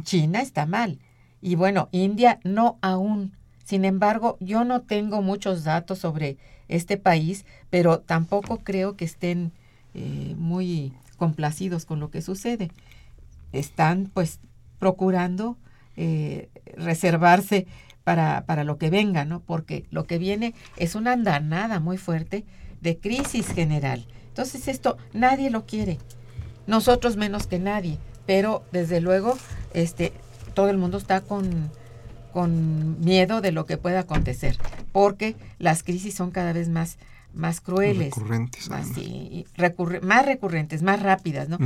Speaker 1: China está mal. Y bueno, India no aún. Sin embargo, yo no tengo muchos datos sobre este país, pero tampoco creo que estén eh, muy complacidos con lo que sucede. Están pues procurando eh, reservarse para, para lo que venga, ¿no? Porque lo que viene es una andanada muy fuerte de crisis general. Entonces esto nadie lo quiere nosotros menos que nadie, pero desde luego este todo el mundo está con, con miedo de lo que pueda acontecer, porque las crisis son cada vez más más crueles,
Speaker 2: Recurrentes,
Speaker 1: más, sí, recurre- más recurrentes, más rápidas, ¿no?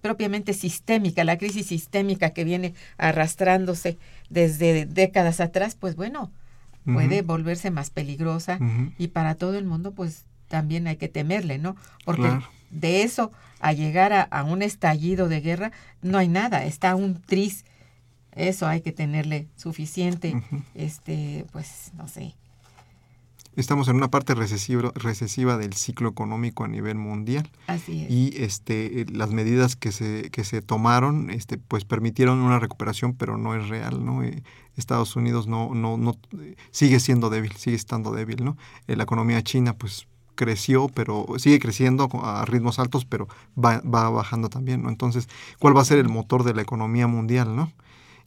Speaker 1: Propiamente sistémica, la crisis sistémica que viene arrastrándose desde décadas atrás, pues bueno, puede volverse más peligrosa y para todo el mundo pues también hay que temerle, ¿no? Porque
Speaker 2: Claro.
Speaker 1: de eso a llegar a, a un estallido de guerra no hay nada, está un tris. Eso hay que tenerle suficiente, este, pues no sé.
Speaker 2: Estamos en una parte recesiva, recesiva del ciclo económico a nivel mundial
Speaker 1: Así es.
Speaker 2: y este, las medidas que se, que se tomaron este, pues permitieron una recuperación, pero no es real. ¿no? Eh, Estados Unidos no, no, no, eh, sigue siendo débil, sigue estando débil. ¿no? Eh, la economía china pues creció, pero sigue creciendo a ritmos altos, pero va, va bajando también. ¿no? Entonces, ¿cuál va a ser el motor de la economía mundial? ¿no?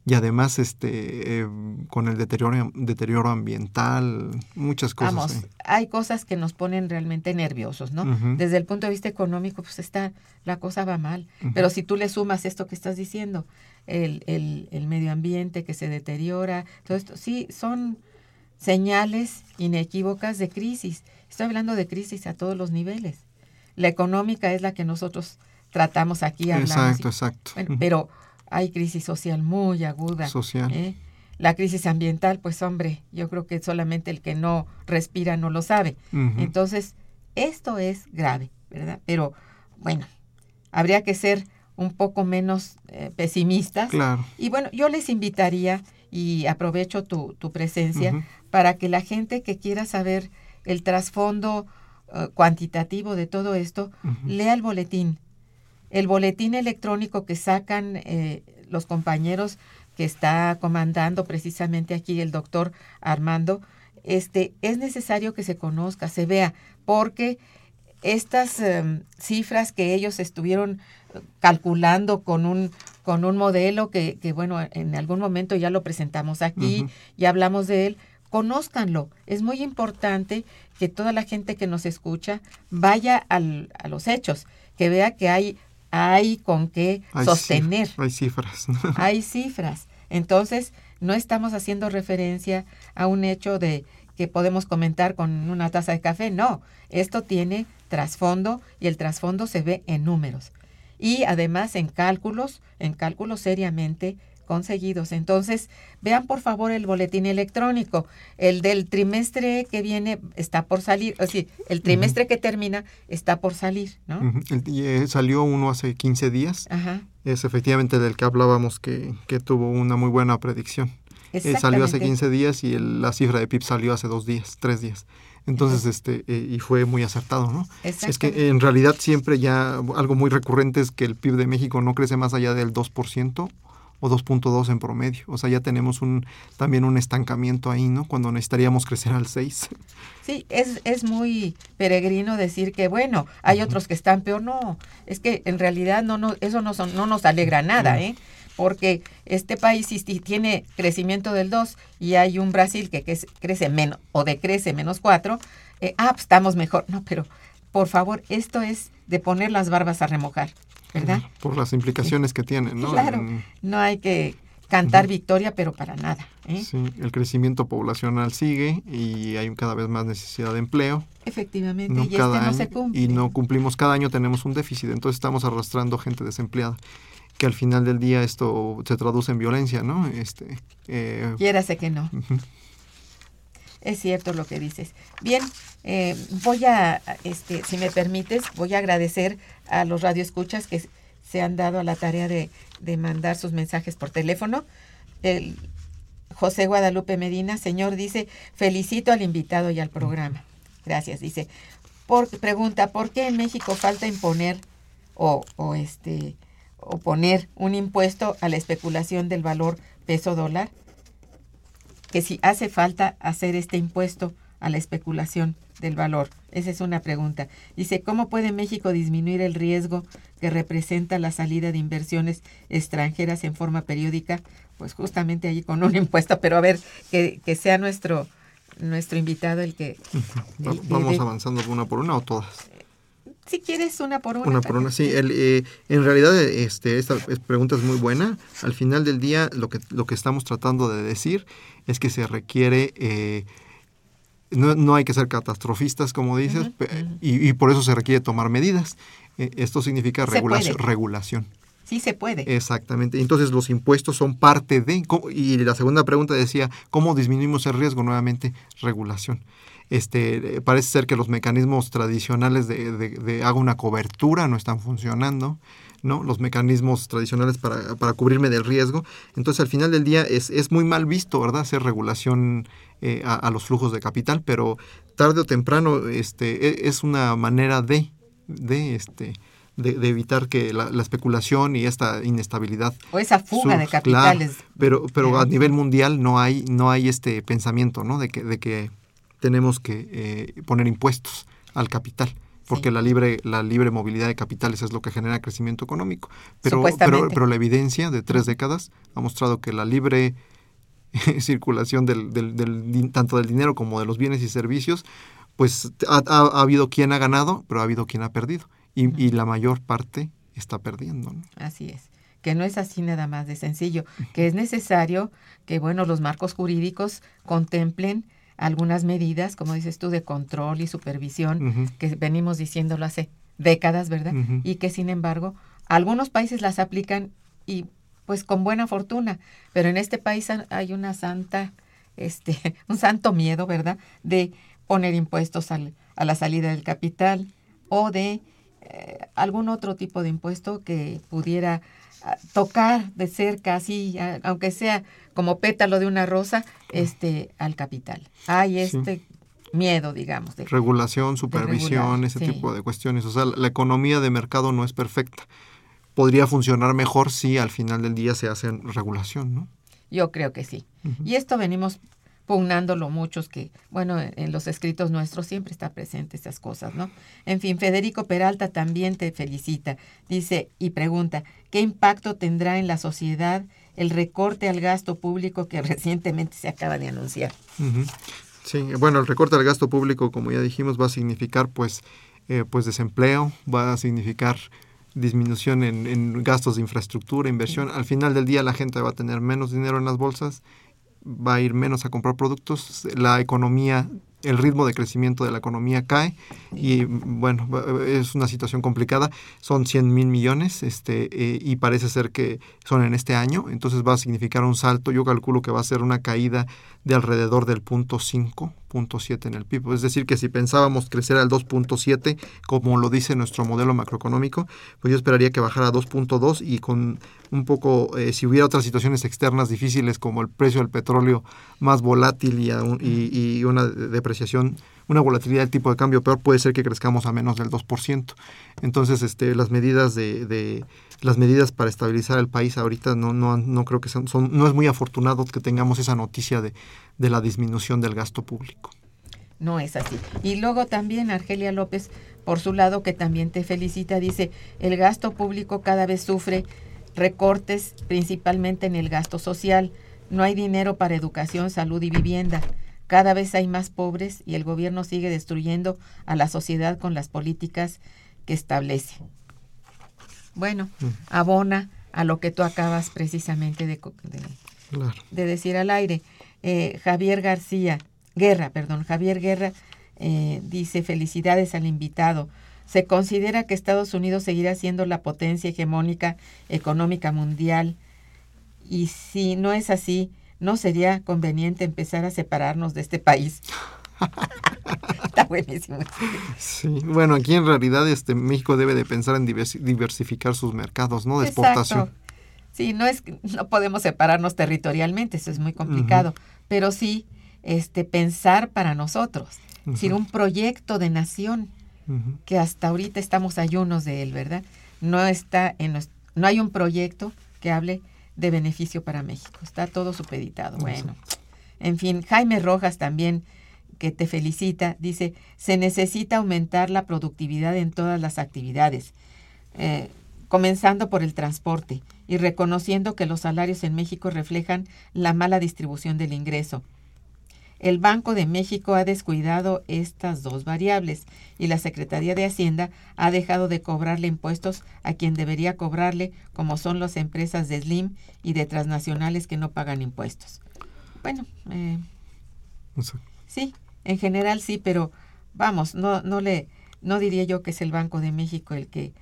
Speaker 2: Y además, este, eh, con el deterioro, deterioro ambiental, muchas cosas.
Speaker 1: Vamos, hay cosas que nos ponen realmente nerviosos, ¿no? Desde el punto de vista económico, pues está, la cosa va mal. Pero si tú le sumas esto que estás diciendo, el, el, el medio ambiente que se deteriora, todo esto, sí, son señales inequívocas de crisis. Estoy hablando de crisis a todos los niveles. La económica es la que nosotros tratamos aquí, hablamos.
Speaker 2: Exacto, exacto.
Speaker 1: Bueno, pero hay crisis social muy aguda.
Speaker 2: Social.
Speaker 1: ¿eh? La crisis ambiental, pues hombre, yo creo que solamente el que no respira no lo sabe. Entonces, esto es grave, ¿verdad? Pero bueno, habría que ser un poco menos eh, pesimistas.
Speaker 2: Claro.
Speaker 1: Y bueno, yo les invitaría, y aprovecho tu, tu presencia, para que la gente que quiera saber el trasfondo eh, cuantitativo de todo esto, lea el boletín. El boletín electrónico que sacan eh, los compañeros que está comandando precisamente aquí el doctor Armando, este, es necesario que se conozca, se vea, porque estas em, cifras que ellos estuvieron eh, calculando con un con un modelo que, que, bueno en algún momento ya lo presentamos aquí
Speaker 2: Ujú.
Speaker 1: ya hablamos de él conózcanlo es muy importante que toda la gente que nos escucha vaya al- a los hechos que vea que hay hay con qué
Speaker 2: Hay
Speaker 1: sostener
Speaker 2: hay cifras.
Speaker 1: hay cifras. Entonces, no estamos haciendo referencia a un hecho de que podemos comentar con una taza de café. No, esto tiene trasfondo y el trasfondo se ve en números. Y además en cálculos, en cálculos seriamente conseguidos. Entonces, vean por favor el boletín electrónico. El del trimestre que viene está por salir, es decir, el trimestre que termina está por salir, ¿no?
Speaker 2: Eh, salió uno hace 15 días.
Speaker 1: Ajá.
Speaker 2: Es efectivamente del que hablábamos que, que tuvo una muy buena predicción. Eh, salió hace
Speaker 1: Exactamente.
Speaker 2: 15 días y el- la cifra de PIB salió hace dos días, tres días. Entonces, este, eh, y fue muy acertado, ¿no? Es que en realidad siempre ya algo muy recurrente es que el PIB de México no crece más allá del 2% o 2.2 en promedio. O sea, ya tenemos un también un estancamiento ahí, ¿no? Cuando necesitaríamos crecer al 6.
Speaker 1: Sí, es, es muy peregrino decir que, bueno, hay otros que están peor. No, es que en realidad no, no, eso no, son- no nos alegra nada, ¿eh? Porque este país tiene crecimiento del 2 y hay un Brasil que, crece- menos o decrece menos 4, eh, ah, pues estamos mejor. No, pero por favor, esto es de poner las barbas a remojar, ¿verdad?
Speaker 2: Por las implicaciones que tienen, ¿no?
Speaker 1: Claro, no hay que cantar victoria, pero para nada. ¿eh?
Speaker 2: Sí, el crecimiento poblacional sigue y hay cada vez más necesidad de empleo.
Speaker 1: Efectivamente,
Speaker 2: No
Speaker 1: y este no
Speaker 2: año,
Speaker 1: se cumple.
Speaker 2: y no cumplimos cada año tenemos un déficit, entonces estamos arrastrando gente desempleada que al final del día esto se traduce en violencia, ¿no? Este, eh,
Speaker 1: Quiérase que no. Es cierto lo que dices. Bien, eh, voy a, este, si me permites, voy a agradecer a los radioescuchas que se han dado a la tarea de, de mandar sus mensajes por teléfono. El José Guadalupe Medina, señor, dice, felicito al invitado y al programa. Gracias, dice. Por, pregunta, ¿por qué en México falta imponer o, o este o poner un impuesto a la especulación del valor peso dólar? que si hace falta hacer este impuesto a la especulación del valor. Esa es una pregunta. Dice, ¿cómo puede México disminuir el riesgo que representa la salida de inversiones extranjeras en forma periódica? Pues justamente allí con un impuesto, pero a ver, que, que sea nuestro, nuestro invitado el que... El
Speaker 2: Vamos avanzando una por una o todas.
Speaker 1: Si quieres una por una.
Speaker 2: Una por una, sí. El, eh, en realidad, este, esta es- pregunta es muy buena. Al final del día, lo que, lo que estamos tratando de decir es que se requiere, eh, no, no hay que ser catastrofistas, como dices, y, y por eso se requiere tomar medidas. Eh, esto significa regulación. regulación.
Speaker 1: Sí se puede.
Speaker 2: Exactamente. Entonces los impuestos son parte de... Y la segunda pregunta decía, ¿cómo disminuimos el riesgo? Nuevamente, regulación. Este, parece ser que los mecanismos tradicionales de, de, de hago una cobertura no están funcionando, ¿no? Los mecanismos tradicionales para, para cubrirme del riesgo. Entonces, al final del día es, es muy mal visto, ¿verdad? Hacer regulación eh, a, a los flujos de capital, pero tarde o temprano este, e- es una manera de, de este, de, de evitar que la, la especulación y esta inestabilidad
Speaker 1: O esa fuga de capitales.
Speaker 2: Claro, pero pero a nivel mundial no hay no hay este pensamiento no de que de que tenemos que eh, poner impuestos al capital porque
Speaker 1: Sí.
Speaker 2: la libre la libre movilidad de capitales es lo que genera crecimiento económico pero pero, la evidencia de tres décadas ha mostrado que la libre circulación del, del, del tanto del dinero como de los bienes y servicios pues ha, ha- ha habido quien ha ganado pero ha habido quien ha perdido y, y la mayor parte está perdiendo ¿no?
Speaker 1: Así es. Que no es así nada más de sencillo. Que es necesario que, bueno, los marcos jurídicos contemplen algunas medidas, como dices tú, de control y supervisión, que venimos diciéndolo hace décadas, ¿verdad? Y que, sin embargo, algunos países las aplican y, pues, con buena fortuna. Pero en este país hay una santa, este, un santo miedo, ¿verdad? De poner impuestos al- a la salida del capital o de eh, algún otro tipo de impuesto que pudiera ah, tocar de cerca, así, aunque sea como pétalo de una rosa, este, al capital. Hay
Speaker 2: Sí.
Speaker 1: este miedo, digamos. De,
Speaker 2: regulación, supervisión,
Speaker 1: regular,
Speaker 2: ese
Speaker 1: sí.
Speaker 2: tipo de cuestiones. O sea, la, la economía de mercado no es perfecta. Podría funcionar mejor si al final del día se hace regulación, ¿no?
Speaker 1: yo creo que sí. Y esto venimos pugnándolo muchos que, bueno, en, los escritos nuestros siempre está presente esas cosas, ¿no? En fin, Federico Peralta también te felicita. Dice y pregunta, ¿qué impacto tendrá en la sociedad el recorte al gasto público que recientemente se acaba de anunciar?
Speaker 2: Sí, bueno, el recorte del gasto público, como ya dijimos, va a significar pues, eh, pues desempleo, va a significar disminución en, en gastos de infraestructura, inversión. Al final del día la gente va a tener menos dinero en las bolsas, va a ir menos a comprar productos, la economía, el ritmo de crecimiento de la economía cae y bueno, es una situación complicada. Son 100 mil millones este, eh, y parece ser que son en este año, entonces va a significar un salto. Yo calculo que va a ser una caída de alrededor del punto 5, punto 7 en el PIB. Es decir, que si pensábamos crecer al 2.7, como lo dice nuestro modelo macroeconómico, pues yo esperaría que bajara a 2.2 y con un poco, eh, si hubiera otras situaciones externas difíciles como el precio del petróleo más volátil y, y, una depreciación, una volatilidad del tipo de cambio peor, puede ser que crezcamos a menos del 2%. Entonces, este, las medidas de- las medidas para estabilizar el país ahorita no, no, no creo que son, son- no es muy afortunado que tengamos esa noticia de, de la disminución del gasto público.
Speaker 1: No es así. Y luego también Argelia López, por su lado, que también te felicita, dice, el gasto público cada vez sufre recortes, principalmente en el gasto social. No hay dinero para educación, salud y vivienda. Cada vez hay más pobres y el gobierno sigue destruyendo a la sociedad con las políticas que establece. Bueno, abona a lo que tú acabas precisamente de, co- de
Speaker 2: Claro.
Speaker 1: de decir al aire. Eh, Javier García, Guerra, perdón, Javier Guerra eh, dice felicidades al invitado. Se considera que Estados Unidos seguirá siendo la potencia hegemónica económica mundial y si no es así, ¿no sería conveniente empezar a separarnos de este país? Está buenísimo.
Speaker 2: Sí, bueno, aquí en realidad este México debe de pensar en diversi- diversificar sus mercados, ¿no? De exportación.
Speaker 1: Sí, no es no podemos separarnos territorialmente, eso es muy complicado, pero sí este pensar para nosotros, es decir, un proyecto de nación que hasta ahorita estamos ayunos de él, ¿verdad? No está en no hay un proyecto que hable de beneficio para México, está todo supeditado. Bueno, en fin, Jaime Rojas también que te felicita, dice, se necesita aumentar la productividad en todas las actividades, eh, comenzando por el transporte y reconociendo que los salarios en México reflejan la mala distribución del ingreso. El Banco de México ha descuidado estas dos variables y la Secretaría de Hacienda ha dejado de cobrarle impuestos a quien debería cobrarle, como son las empresas de Slim y de transnacionales que no pagan impuestos. Bueno, eh, sí, en general sí, pero vamos, no, no le, no diría yo que es el Banco de México el que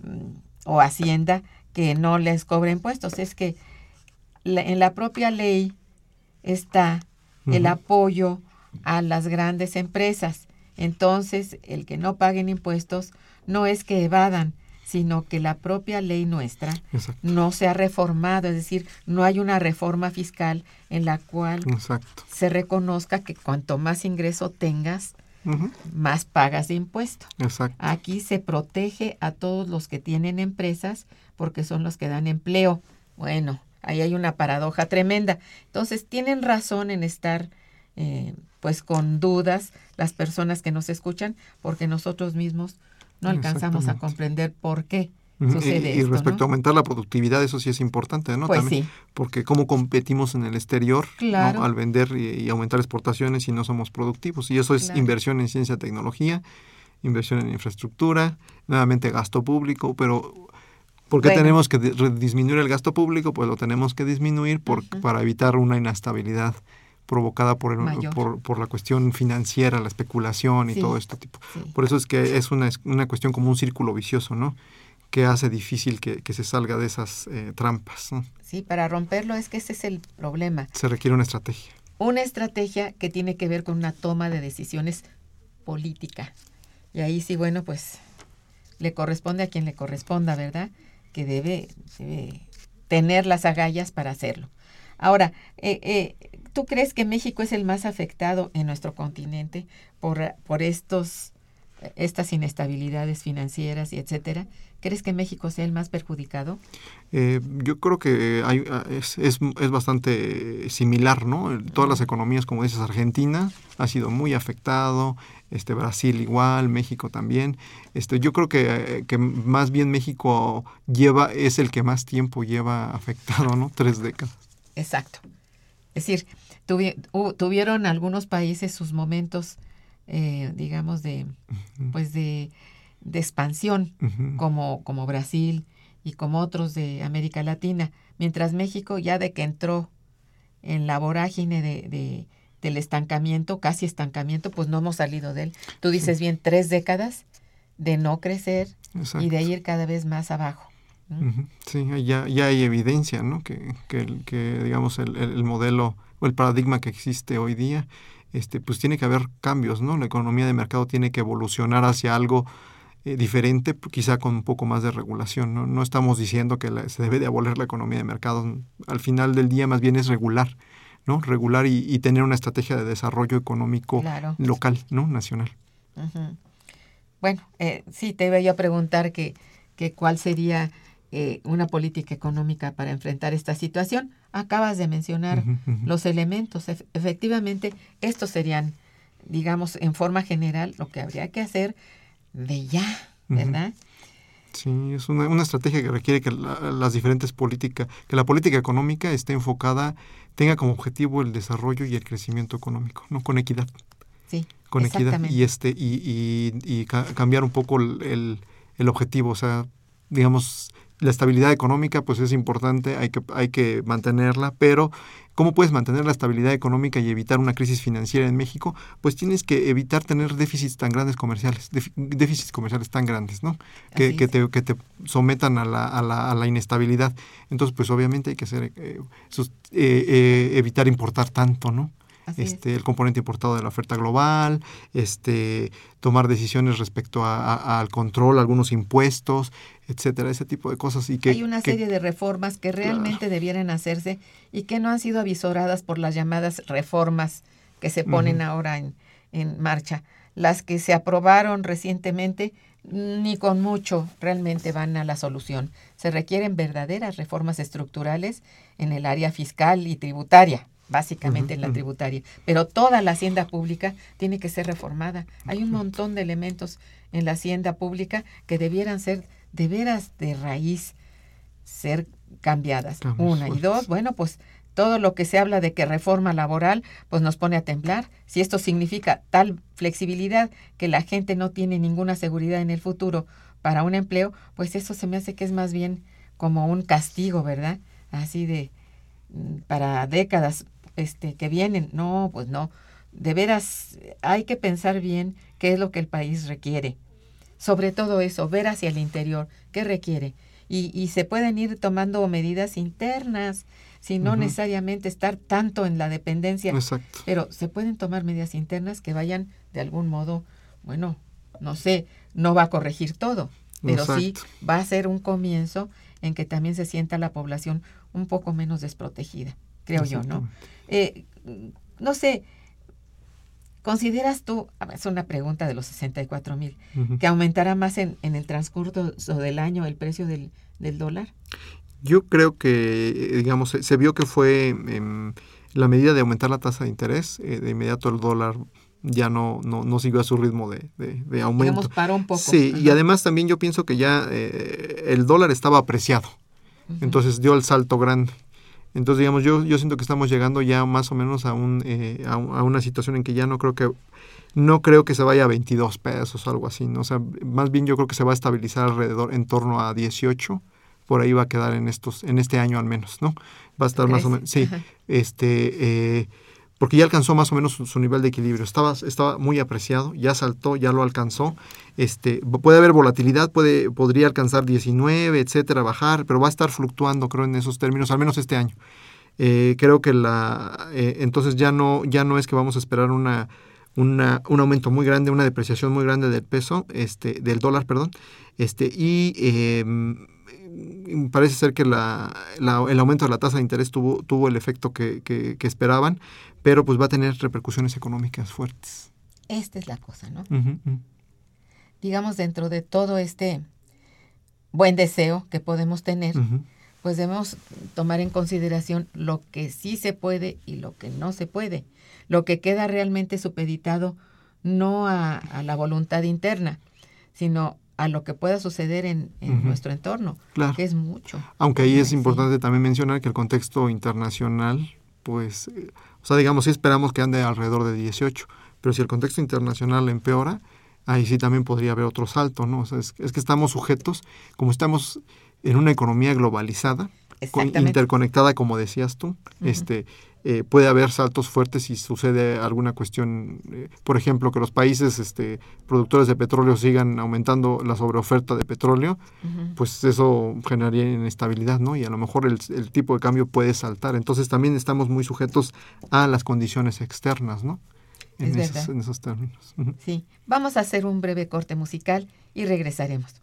Speaker 1: mm, o Hacienda que no les cobra impuestos, es que la- en la propia ley está el apoyo a las grandes empresas. Entonces, el que no paguen impuestos no es que evadan, sino que la propia ley nuestra
Speaker 2: Exacto.
Speaker 1: no se ha reformado, es decir, no hay una reforma fiscal en la cual
Speaker 2: Exacto.
Speaker 1: se reconozca que cuanto más ingreso tengas, más pagas de impuesto.
Speaker 2: Exacto.
Speaker 1: Aquí se protege a todos los que tienen empresas porque son los que dan empleo. Bueno, ahí hay una paradoja tremenda. Entonces, tienen razón en estar eh, pues con dudas las personas que nos escuchan porque nosotros mismos no alcanzamos a comprender por qué sucede
Speaker 2: y, y
Speaker 1: esto,
Speaker 2: respecto a aumentar la productividad, eso sí es importante, ¿no?
Speaker 1: Pues
Speaker 2: También,
Speaker 1: sí.
Speaker 2: Porque cómo competimos en el exterior al vender y, y aumentar exportaciones si no somos productivos. Y eso es
Speaker 1: Claro.
Speaker 2: inversión en ciencia y tecnología, inversión en infraestructura, nuevamente gasto público, pero ¿por qué
Speaker 1: Bueno.
Speaker 2: tenemos que disminuir el gasto público? Pues lo tenemos que disminuir por- para evitar una inestabilidad provocada por, el- por, por la cuestión financiera, la especulación y
Speaker 1: Sí.
Speaker 2: todo este tipo.
Speaker 1: Sí.
Speaker 2: Por eso es que es una, una cuestión como un círculo vicioso, ¿no? Que hace difícil que, que se salga de esas eh, trampas. ¿no?
Speaker 1: Sí, para romperlo es que ese es el problema.
Speaker 2: Se requiere una estrategia.
Speaker 1: Una estrategia que tiene que ver con una toma de decisiones política. Y ahí sí, bueno, pues le corresponde a quien le corresponda, ¿verdad? Que debe, debe tener las agallas para hacerlo. Ahora, eh, eh, ¿tú crees que México es el más afectado en nuestro continente por, por estos, estas inestabilidades financieras y etcétera? ¿Crees que México sea el más perjudicado?
Speaker 2: Eh, yo creo que hay, ah, es, es, es bastante similar, ¿no? Todas las economías, como dices, Argentina ha sido muy afectado, este Brasil igual, México también. Este, yo creo que, que más bien México lleva, es el que más tiempo lleva afectado, ¿no? Tres décadas.
Speaker 1: Exacto. Es decir, tuvi- tuvieron algunos países sus momentos, eh, digamos, de, pues de, de expansión, como, como Brasil y como otros de América Latina, mientras México ya de que entró en la vorágine de, de- del estancamiento, casi estancamiento, pues no hemos salido de él. Tú dices bien, tres décadas de no crecer
Speaker 2: Exacto.
Speaker 1: y de ir cada vez más abajo.
Speaker 2: Sí, ya, ya hay evidencia, ¿no? Que, que, que, digamos, el- el modelo o el paradigma que existe hoy día, este, pues tiene que haber cambios, ¿no? La economía de mercado tiene que evolucionar hacia algo eh, diferente, quizá con un poco más de regulación, ¿no? No estamos diciendo que la- se debe de abolir la economía de mercado. Al final del día, más bien es regular, ¿no? Regular y, y tener una estrategia de desarrollo económico
Speaker 1: Claro.
Speaker 2: local, ¿no? Nacional.
Speaker 1: Bueno, eh, sí, te iba yo a preguntar que, que cuál sería eh, una política económica para enfrentar esta situación. Acabas de mencionar los elementos. Ef- efectivamente, estos serían, digamos, en forma general, lo que habría que hacer de ya. ¿verdad?
Speaker 2: Sí, es una, una estrategia que requiere que la- las diferentes políticas, que la política económica esté enfocada, tenga como objetivo el desarrollo y el crecimiento económico, ¿no? Con equidad,
Speaker 1: Sí,
Speaker 2: con equidad y este y, y, y ca- cambiar un poco el, el- el objetivo, o sea, digamos, la estabilidad económica pues es importante, hay que, hay que mantenerla, pero ¿cómo puedes mantener la estabilidad económica y evitar una crisis financiera en México? Pues tienes que evitar tener déficits tan grandes comerciales, déficits comerciales tan grandes, ¿no? Que, que, te, que te sometan a la, a, la, a la, inestabilidad. Entonces, pues obviamente hay que hacer, eh, sus, eh, eh, evitar importar tanto, ¿no? este, el componente importado de la oferta global, este, tomar decisiones respecto a, al control, algunos impuestos, etcétera, ese tipo de cosas. Y que,
Speaker 1: Hay una serie de reformas que realmente debieran hacerse y que no han sido avisoradas por las llamadas reformas que se ponen ahora en, en marcha. Las que se aprobaron recientemente ni con mucho realmente van a la solución. Se requieren verdaderas reformas estructurales en el área fiscal y tributaria básicamente en la tributaria, pero toda la hacienda pública tiene que ser reformada. Hay un montón de elementos en la hacienda pública que debieran ser de veras de raíz, ser cambiadas. Una y dos, bueno, pues todo lo que se habla de que reforma laboral, pues nos pone a temblar. Si esto significa tal flexibilidad que la gente no tiene ninguna seguridad en el futuro para un empleo, pues eso se me hace que es más bien como un castigo, ¿verdad? Así de mm, para décadas este, que vienen. No, pues no. De veras, hay que pensar bien qué es lo que el país requiere. Sobre todo eso, ver hacia el interior, qué requiere. Y, y se pueden ir tomando medidas internas, sin no necesariamente estar tanto en la dependencia.
Speaker 2: Exacto.
Speaker 1: Pero se pueden tomar medidas internas que vayan de algún modo, bueno, no sé, no va a corregir todo, pero sí va a ser un comienzo en que también se sienta la población un poco menos desprotegida creo yo, ¿no? Eh, no sé, ¿consideras tú, es una pregunta de los 64 mil, que aumentará más en, en, el transcurso del año el precio del, del dólar?
Speaker 2: Yo creo que, digamos, se, vio que fue em, la medida de aumentar la tasa de interés, eh, de inmediato el dólar ya no, no, no, siguió a su ritmo de, de, aumento.
Speaker 1: Digamos, paró un poco.
Speaker 2: Sí, y además también yo pienso que ya eh, el dólar estaba apreciado, entonces dio el salto grande. Entonces, digamos, yo, yo siento que estamos llegando ya más o menos a, un, eh, a, una situación en que ya no creo que no creo que se vaya a 22 pesos o algo así, ¿no? O sea, más bien yo creo que se va a estabilizar alrededor en torno a 18, por ahí va a quedar en estos en este año al menos, ¿no? Va a estar más o menos, sí, este eh, porque ya alcanzó más o menos su, nivel de equilibrio. Estaba, estaba muy apreciado, ya saltó, ya lo alcanzó. Este, puede haber volatilidad, puede, podría alcanzar 19, etcétera, bajar, pero va a estar fluctuando, creo, en esos términos, al menos este año. Eh, creo que la eh, entonces ya no, ya no es que vamos a esperar una, una, un aumento muy grande, una depreciación muy grande del peso, este, del dólar, perdón, este, y em, parece ser que la, el aumento de la tasa de interés tuvo, tuvo el efecto que, que, esperaban, pero pues va a tener repercusiones económicas fuertes.
Speaker 1: Esta es la cosa, ¿no? Digamos, dentro de todo este buen deseo que podemos tener, pues debemos tomar en consideración lo que sí se puede y lo que no se puede. Lo que queda realmente supeditado no a, a la voluntad interna, sino a lo que pueda suceder en, nuestro entorno, que es mucho.
Speaker 2: Aunque ahí es importante también mencionar que el contexto internacional, pues, eh, o sea, digamos, sí esperamos que ande alrededor de 18, pero si el contexto internacional empeora, ahí sí también podría haber otro salto, ¿no? O sea, es, es que estamos sujetos, como estamos en una economía globalizada, interconectada, como decías tú, este, eh, puede haber saltos fuertes si sucede alguna cuestión, eh, por ejemplo, que los países este, productores de petróleo sigan aumentando la sobreoferta de petróleo, pues eso generaría inestabilidad, ¿no? Y a lo mejor el, tipo de cambio puede saltar. Entonces también estamos muy sujetos a las condiciones externas, ¿no? En, esos, en esos, términos.
Speaker 1: Sí, vamos a hacer un breve corte musical y regresaremos.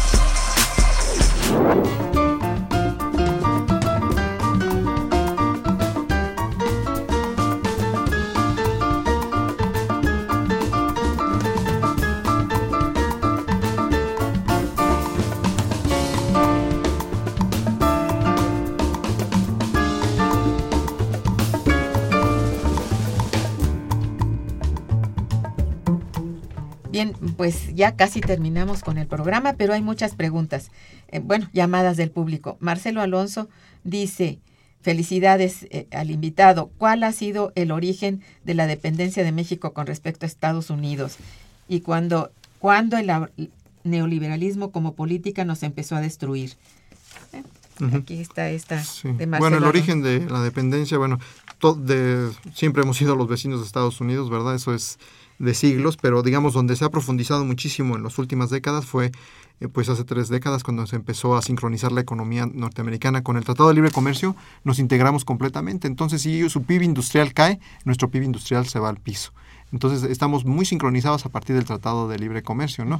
Speaker 1: Pues ya casi terminamos con el programa, pero hay muchas preguntas. Eh, bueno, llamadas del público. Marcelo Alonso dice, felicidades eh, al invitado. ¿Cuál ha sido el origen de la dependencia de México con respecto a Estados Unidos? Y cuando, cuando el neoliberalismo como política nos empezó a destruir. Eh. Aquí está esta
Speaker 2: Sí.
Speaker 1: de Marcelo
Speaker 2: Bueno, el origen de la dependencia, bueno, to- de, siempre hemos sido los vecinos de Estados Unidos, ¿verdad? Eso es de siglos, pero digamos donde se ha profundizado muchísimo en las últimas décadas fue eh, pues hace tres décadas cuando se empezó a sincronizar la economía norteamericana con el Tratado de Libre Comercio, nos integramos completamente. Entonces, si su PIB industrial cae, nuestro PIB industrial se va al piso. Entonces, estamos muy sincronizados a partir del Tratado de Libre Comercio, ¿no?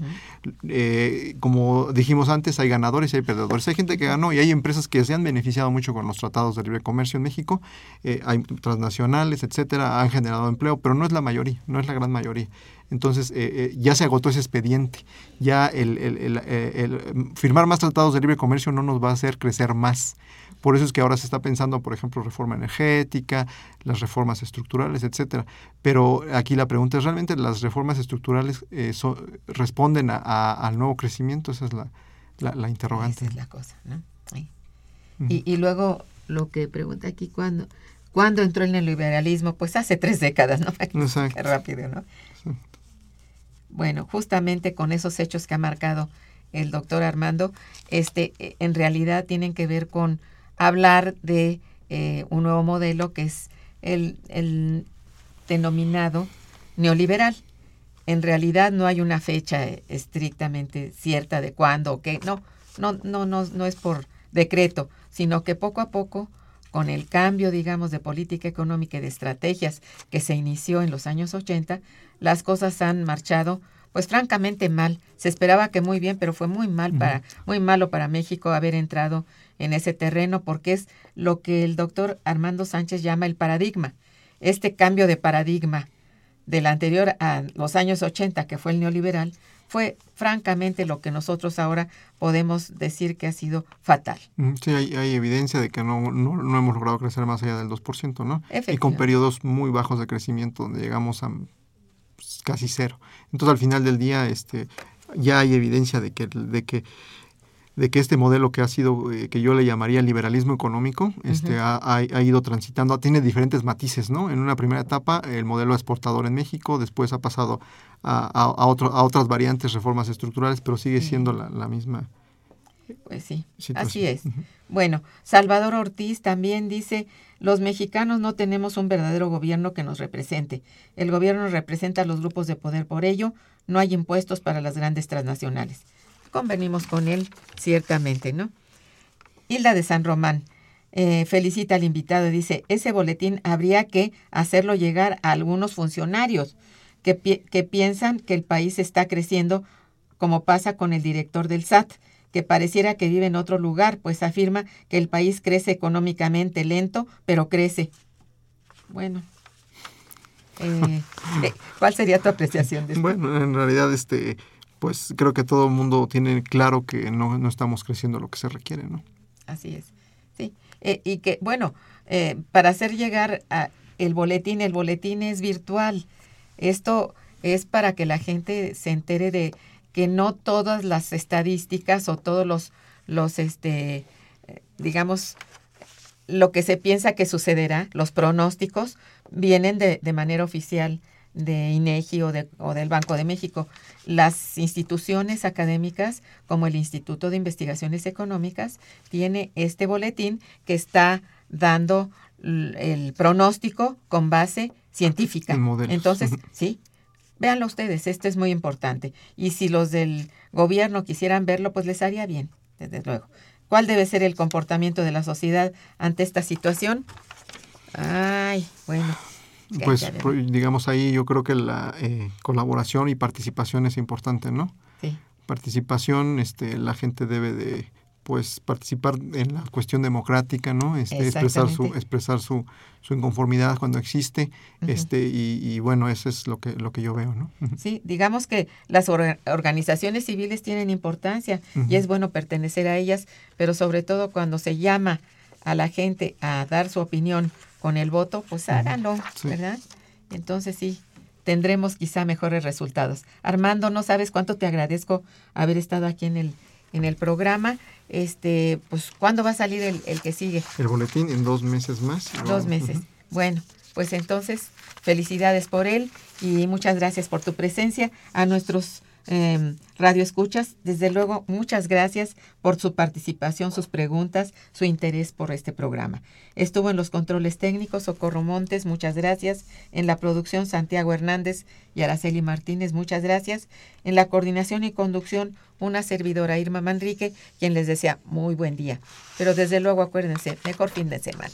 Speaker 2: Eh, como dijimos antes, hay ganadores y hay perdedores. Hay gente que ganó y hay empresas que se han beneficiado mucho con los tratados de libre comercio en México. Eh, hay transnacionales, etcétera, han generado empleo, pero no es la mayoría, no es la gran mayoría. Entonces, eh, eh, ya se agotó ese expediente. Ya el, el- el- eh, el firmar más tratados de libre comercio no nos va a hacer crecer más. Por eso es que ahora se está pensando, por ejemplo, reforma energética, las reformas estructurales, etcétera. Pero aquí la pregunta es, ¿realmente las reformas estructurales eh, so- responden a- a- al nuevo crecimiento? Esa es la, la, la interrogante.
Speaker 1: Esa es la cosa, ¿no? Sí. Y, y luego lo que pregunta aquí, ¿cuándo, ¿cuándo entró el neoliberalismo? Pues hace tres décadas, ¿no?
Speaker 2: Exacto.
Speaker 1: Qué rápido, ¿no? Bueno, justamente con esos hechos que ha marcado el doctor Armando, este, eh, en realidad tienen que ver con hablar de eh, un nuevo modelo que es el, el denominado neoliberal. En realidad no hay una fecha estrictamente cierta de cuándo o qué. No, no, no, no, no es por decreto, sino que poco a poco, con el cambio, digamos, de política económica y de estrategias que se inició en los años 80, las cosas han marchado, pues francamente mal. Se esperaba que muy bien, pero fue muy mal para, muy malo para México haber entrado en ese terreno, porque es lo que el doctor Armando Sánchez llama el paradigma. Este cambio de paradigma del anterior a los años 80, que fue el neoliberal, fue francamente lo que nosotros ahora podemos decir que ha sido fatal.
Speaker 2: Mm, Sí, hay, hay evidencia de que no, no, no hemos logrado crecer más allá del 2%, ¿no? Y con periodos muy bajos de crecimiento donde llegamos a casi cero. Entonces, al final del día, este, ya hay evidencia de que, de que de que este modelo que ha sido, eh, que yo le llamaría liberalismo económico, este, ha, ido transitando, tiene diferentes matices, ¿no? En una primera etapa, el modelo exportador en México, después ha pasado a, a, a otro- a otras variantes, reformas estructurales, pero sigue siendo la, la misma.
Speaker 1: Pues sí,
Speaker 2: Situación.
Speaker 1: así es. Bueno, Salvador Ortiz también dice, los mexicanos no tenemos un verdadero gobierno que nos represente. El gobierno representa a los grupos de poder, por ello no hay impuestos para las grandes transnacionales. Convenimos con él, ciertamente, ¿no? Hilda de San Román eh, felicita al invitado y dice, ese boletín habría que hacerlo llegar a algunos funcionarios que, que piensan que el país está creciendo como pasa con el director del SAT, que pareciera que vive en otro lugar, pues afirma que el país crece económicamente lento, pero crece. Bueno, eh, eh, ¿cuál sería tu apreciación de esto?
Speaker 2: Bueno, en realidad, este, pues creo que todo el mundo tiene claro que no, no estamos creciendo lo que se requiere, ¿no?
Speaker 1: Así es. Sí. Eh, y que, bueno, eh, para hacer llegar a el boletín, el boletín es virtual. Esto es para que la gente se entere de que no todas las estadísticas o todos los, los este, digamos, lo que se piensa que sucederá, los pronósticos, vienen de, de manera oficial de INEGI o, de, o del Banco de México. Las instituciones académicas, como el Instituto de Investigaciones Económicas, tiene este boletín que está dando el pronóstico con base científica. Entonces, sí, véanlo ustedes, esto es muy importante. Y si los del gobierno quisieran verlo, pues les haría bien, desde luego. ¿Cuál debe ser el comportamiento de la sociedad ante esta situación? Ay, bueno.
Speaker 2: Pues, pues digamos ahí yo creo que la eh, colaboración y participación es importante, ¿no?
Speaker 1: Sí.
Speaker 2: Participación, este, la gente debe de pues participar en la cuestión democrática, ¿no? Este, expresar su expresar su, su inconformidad cuando existe, este y, bueno, eso es lo que lo que yo veo, ¿no?
Speaker 1: Sí, digamos que las organizaciones civiles tienen importancia y es bueno pertenecer a ellas, pero sobre todo cuando se llama a la gente a dar su opinión con el voto, pues háganlo, ¿verdad? Entonces sí, tendremos quizá mejores resultados. Armando, no sabes cuánto te agradezco haber estado aquí en el en el programa. Este, pues, ¿cuándo va a salir el, el que sigue?
Speaker 2: El boletín en dos meses más.
Speaker 1: Dos meses. Bueno, pues entonces, felicidades por él y muchas gracias por tu presencia. A nuestros eh, Radio Escuchas, desde luego, muchas gracias por su participación, sus preguntas, su interés por este programa. Estuvo en los controles técnicos Socorro Montes, muchas gracias. En la producción Santiago Hernández y Araceli Martínez, muchas gracias. En la coordinación y conducción, una servidora Irma Manrique, quien les desea muy buen día. Pero desde luego, acuérdense, mejor fin de semana.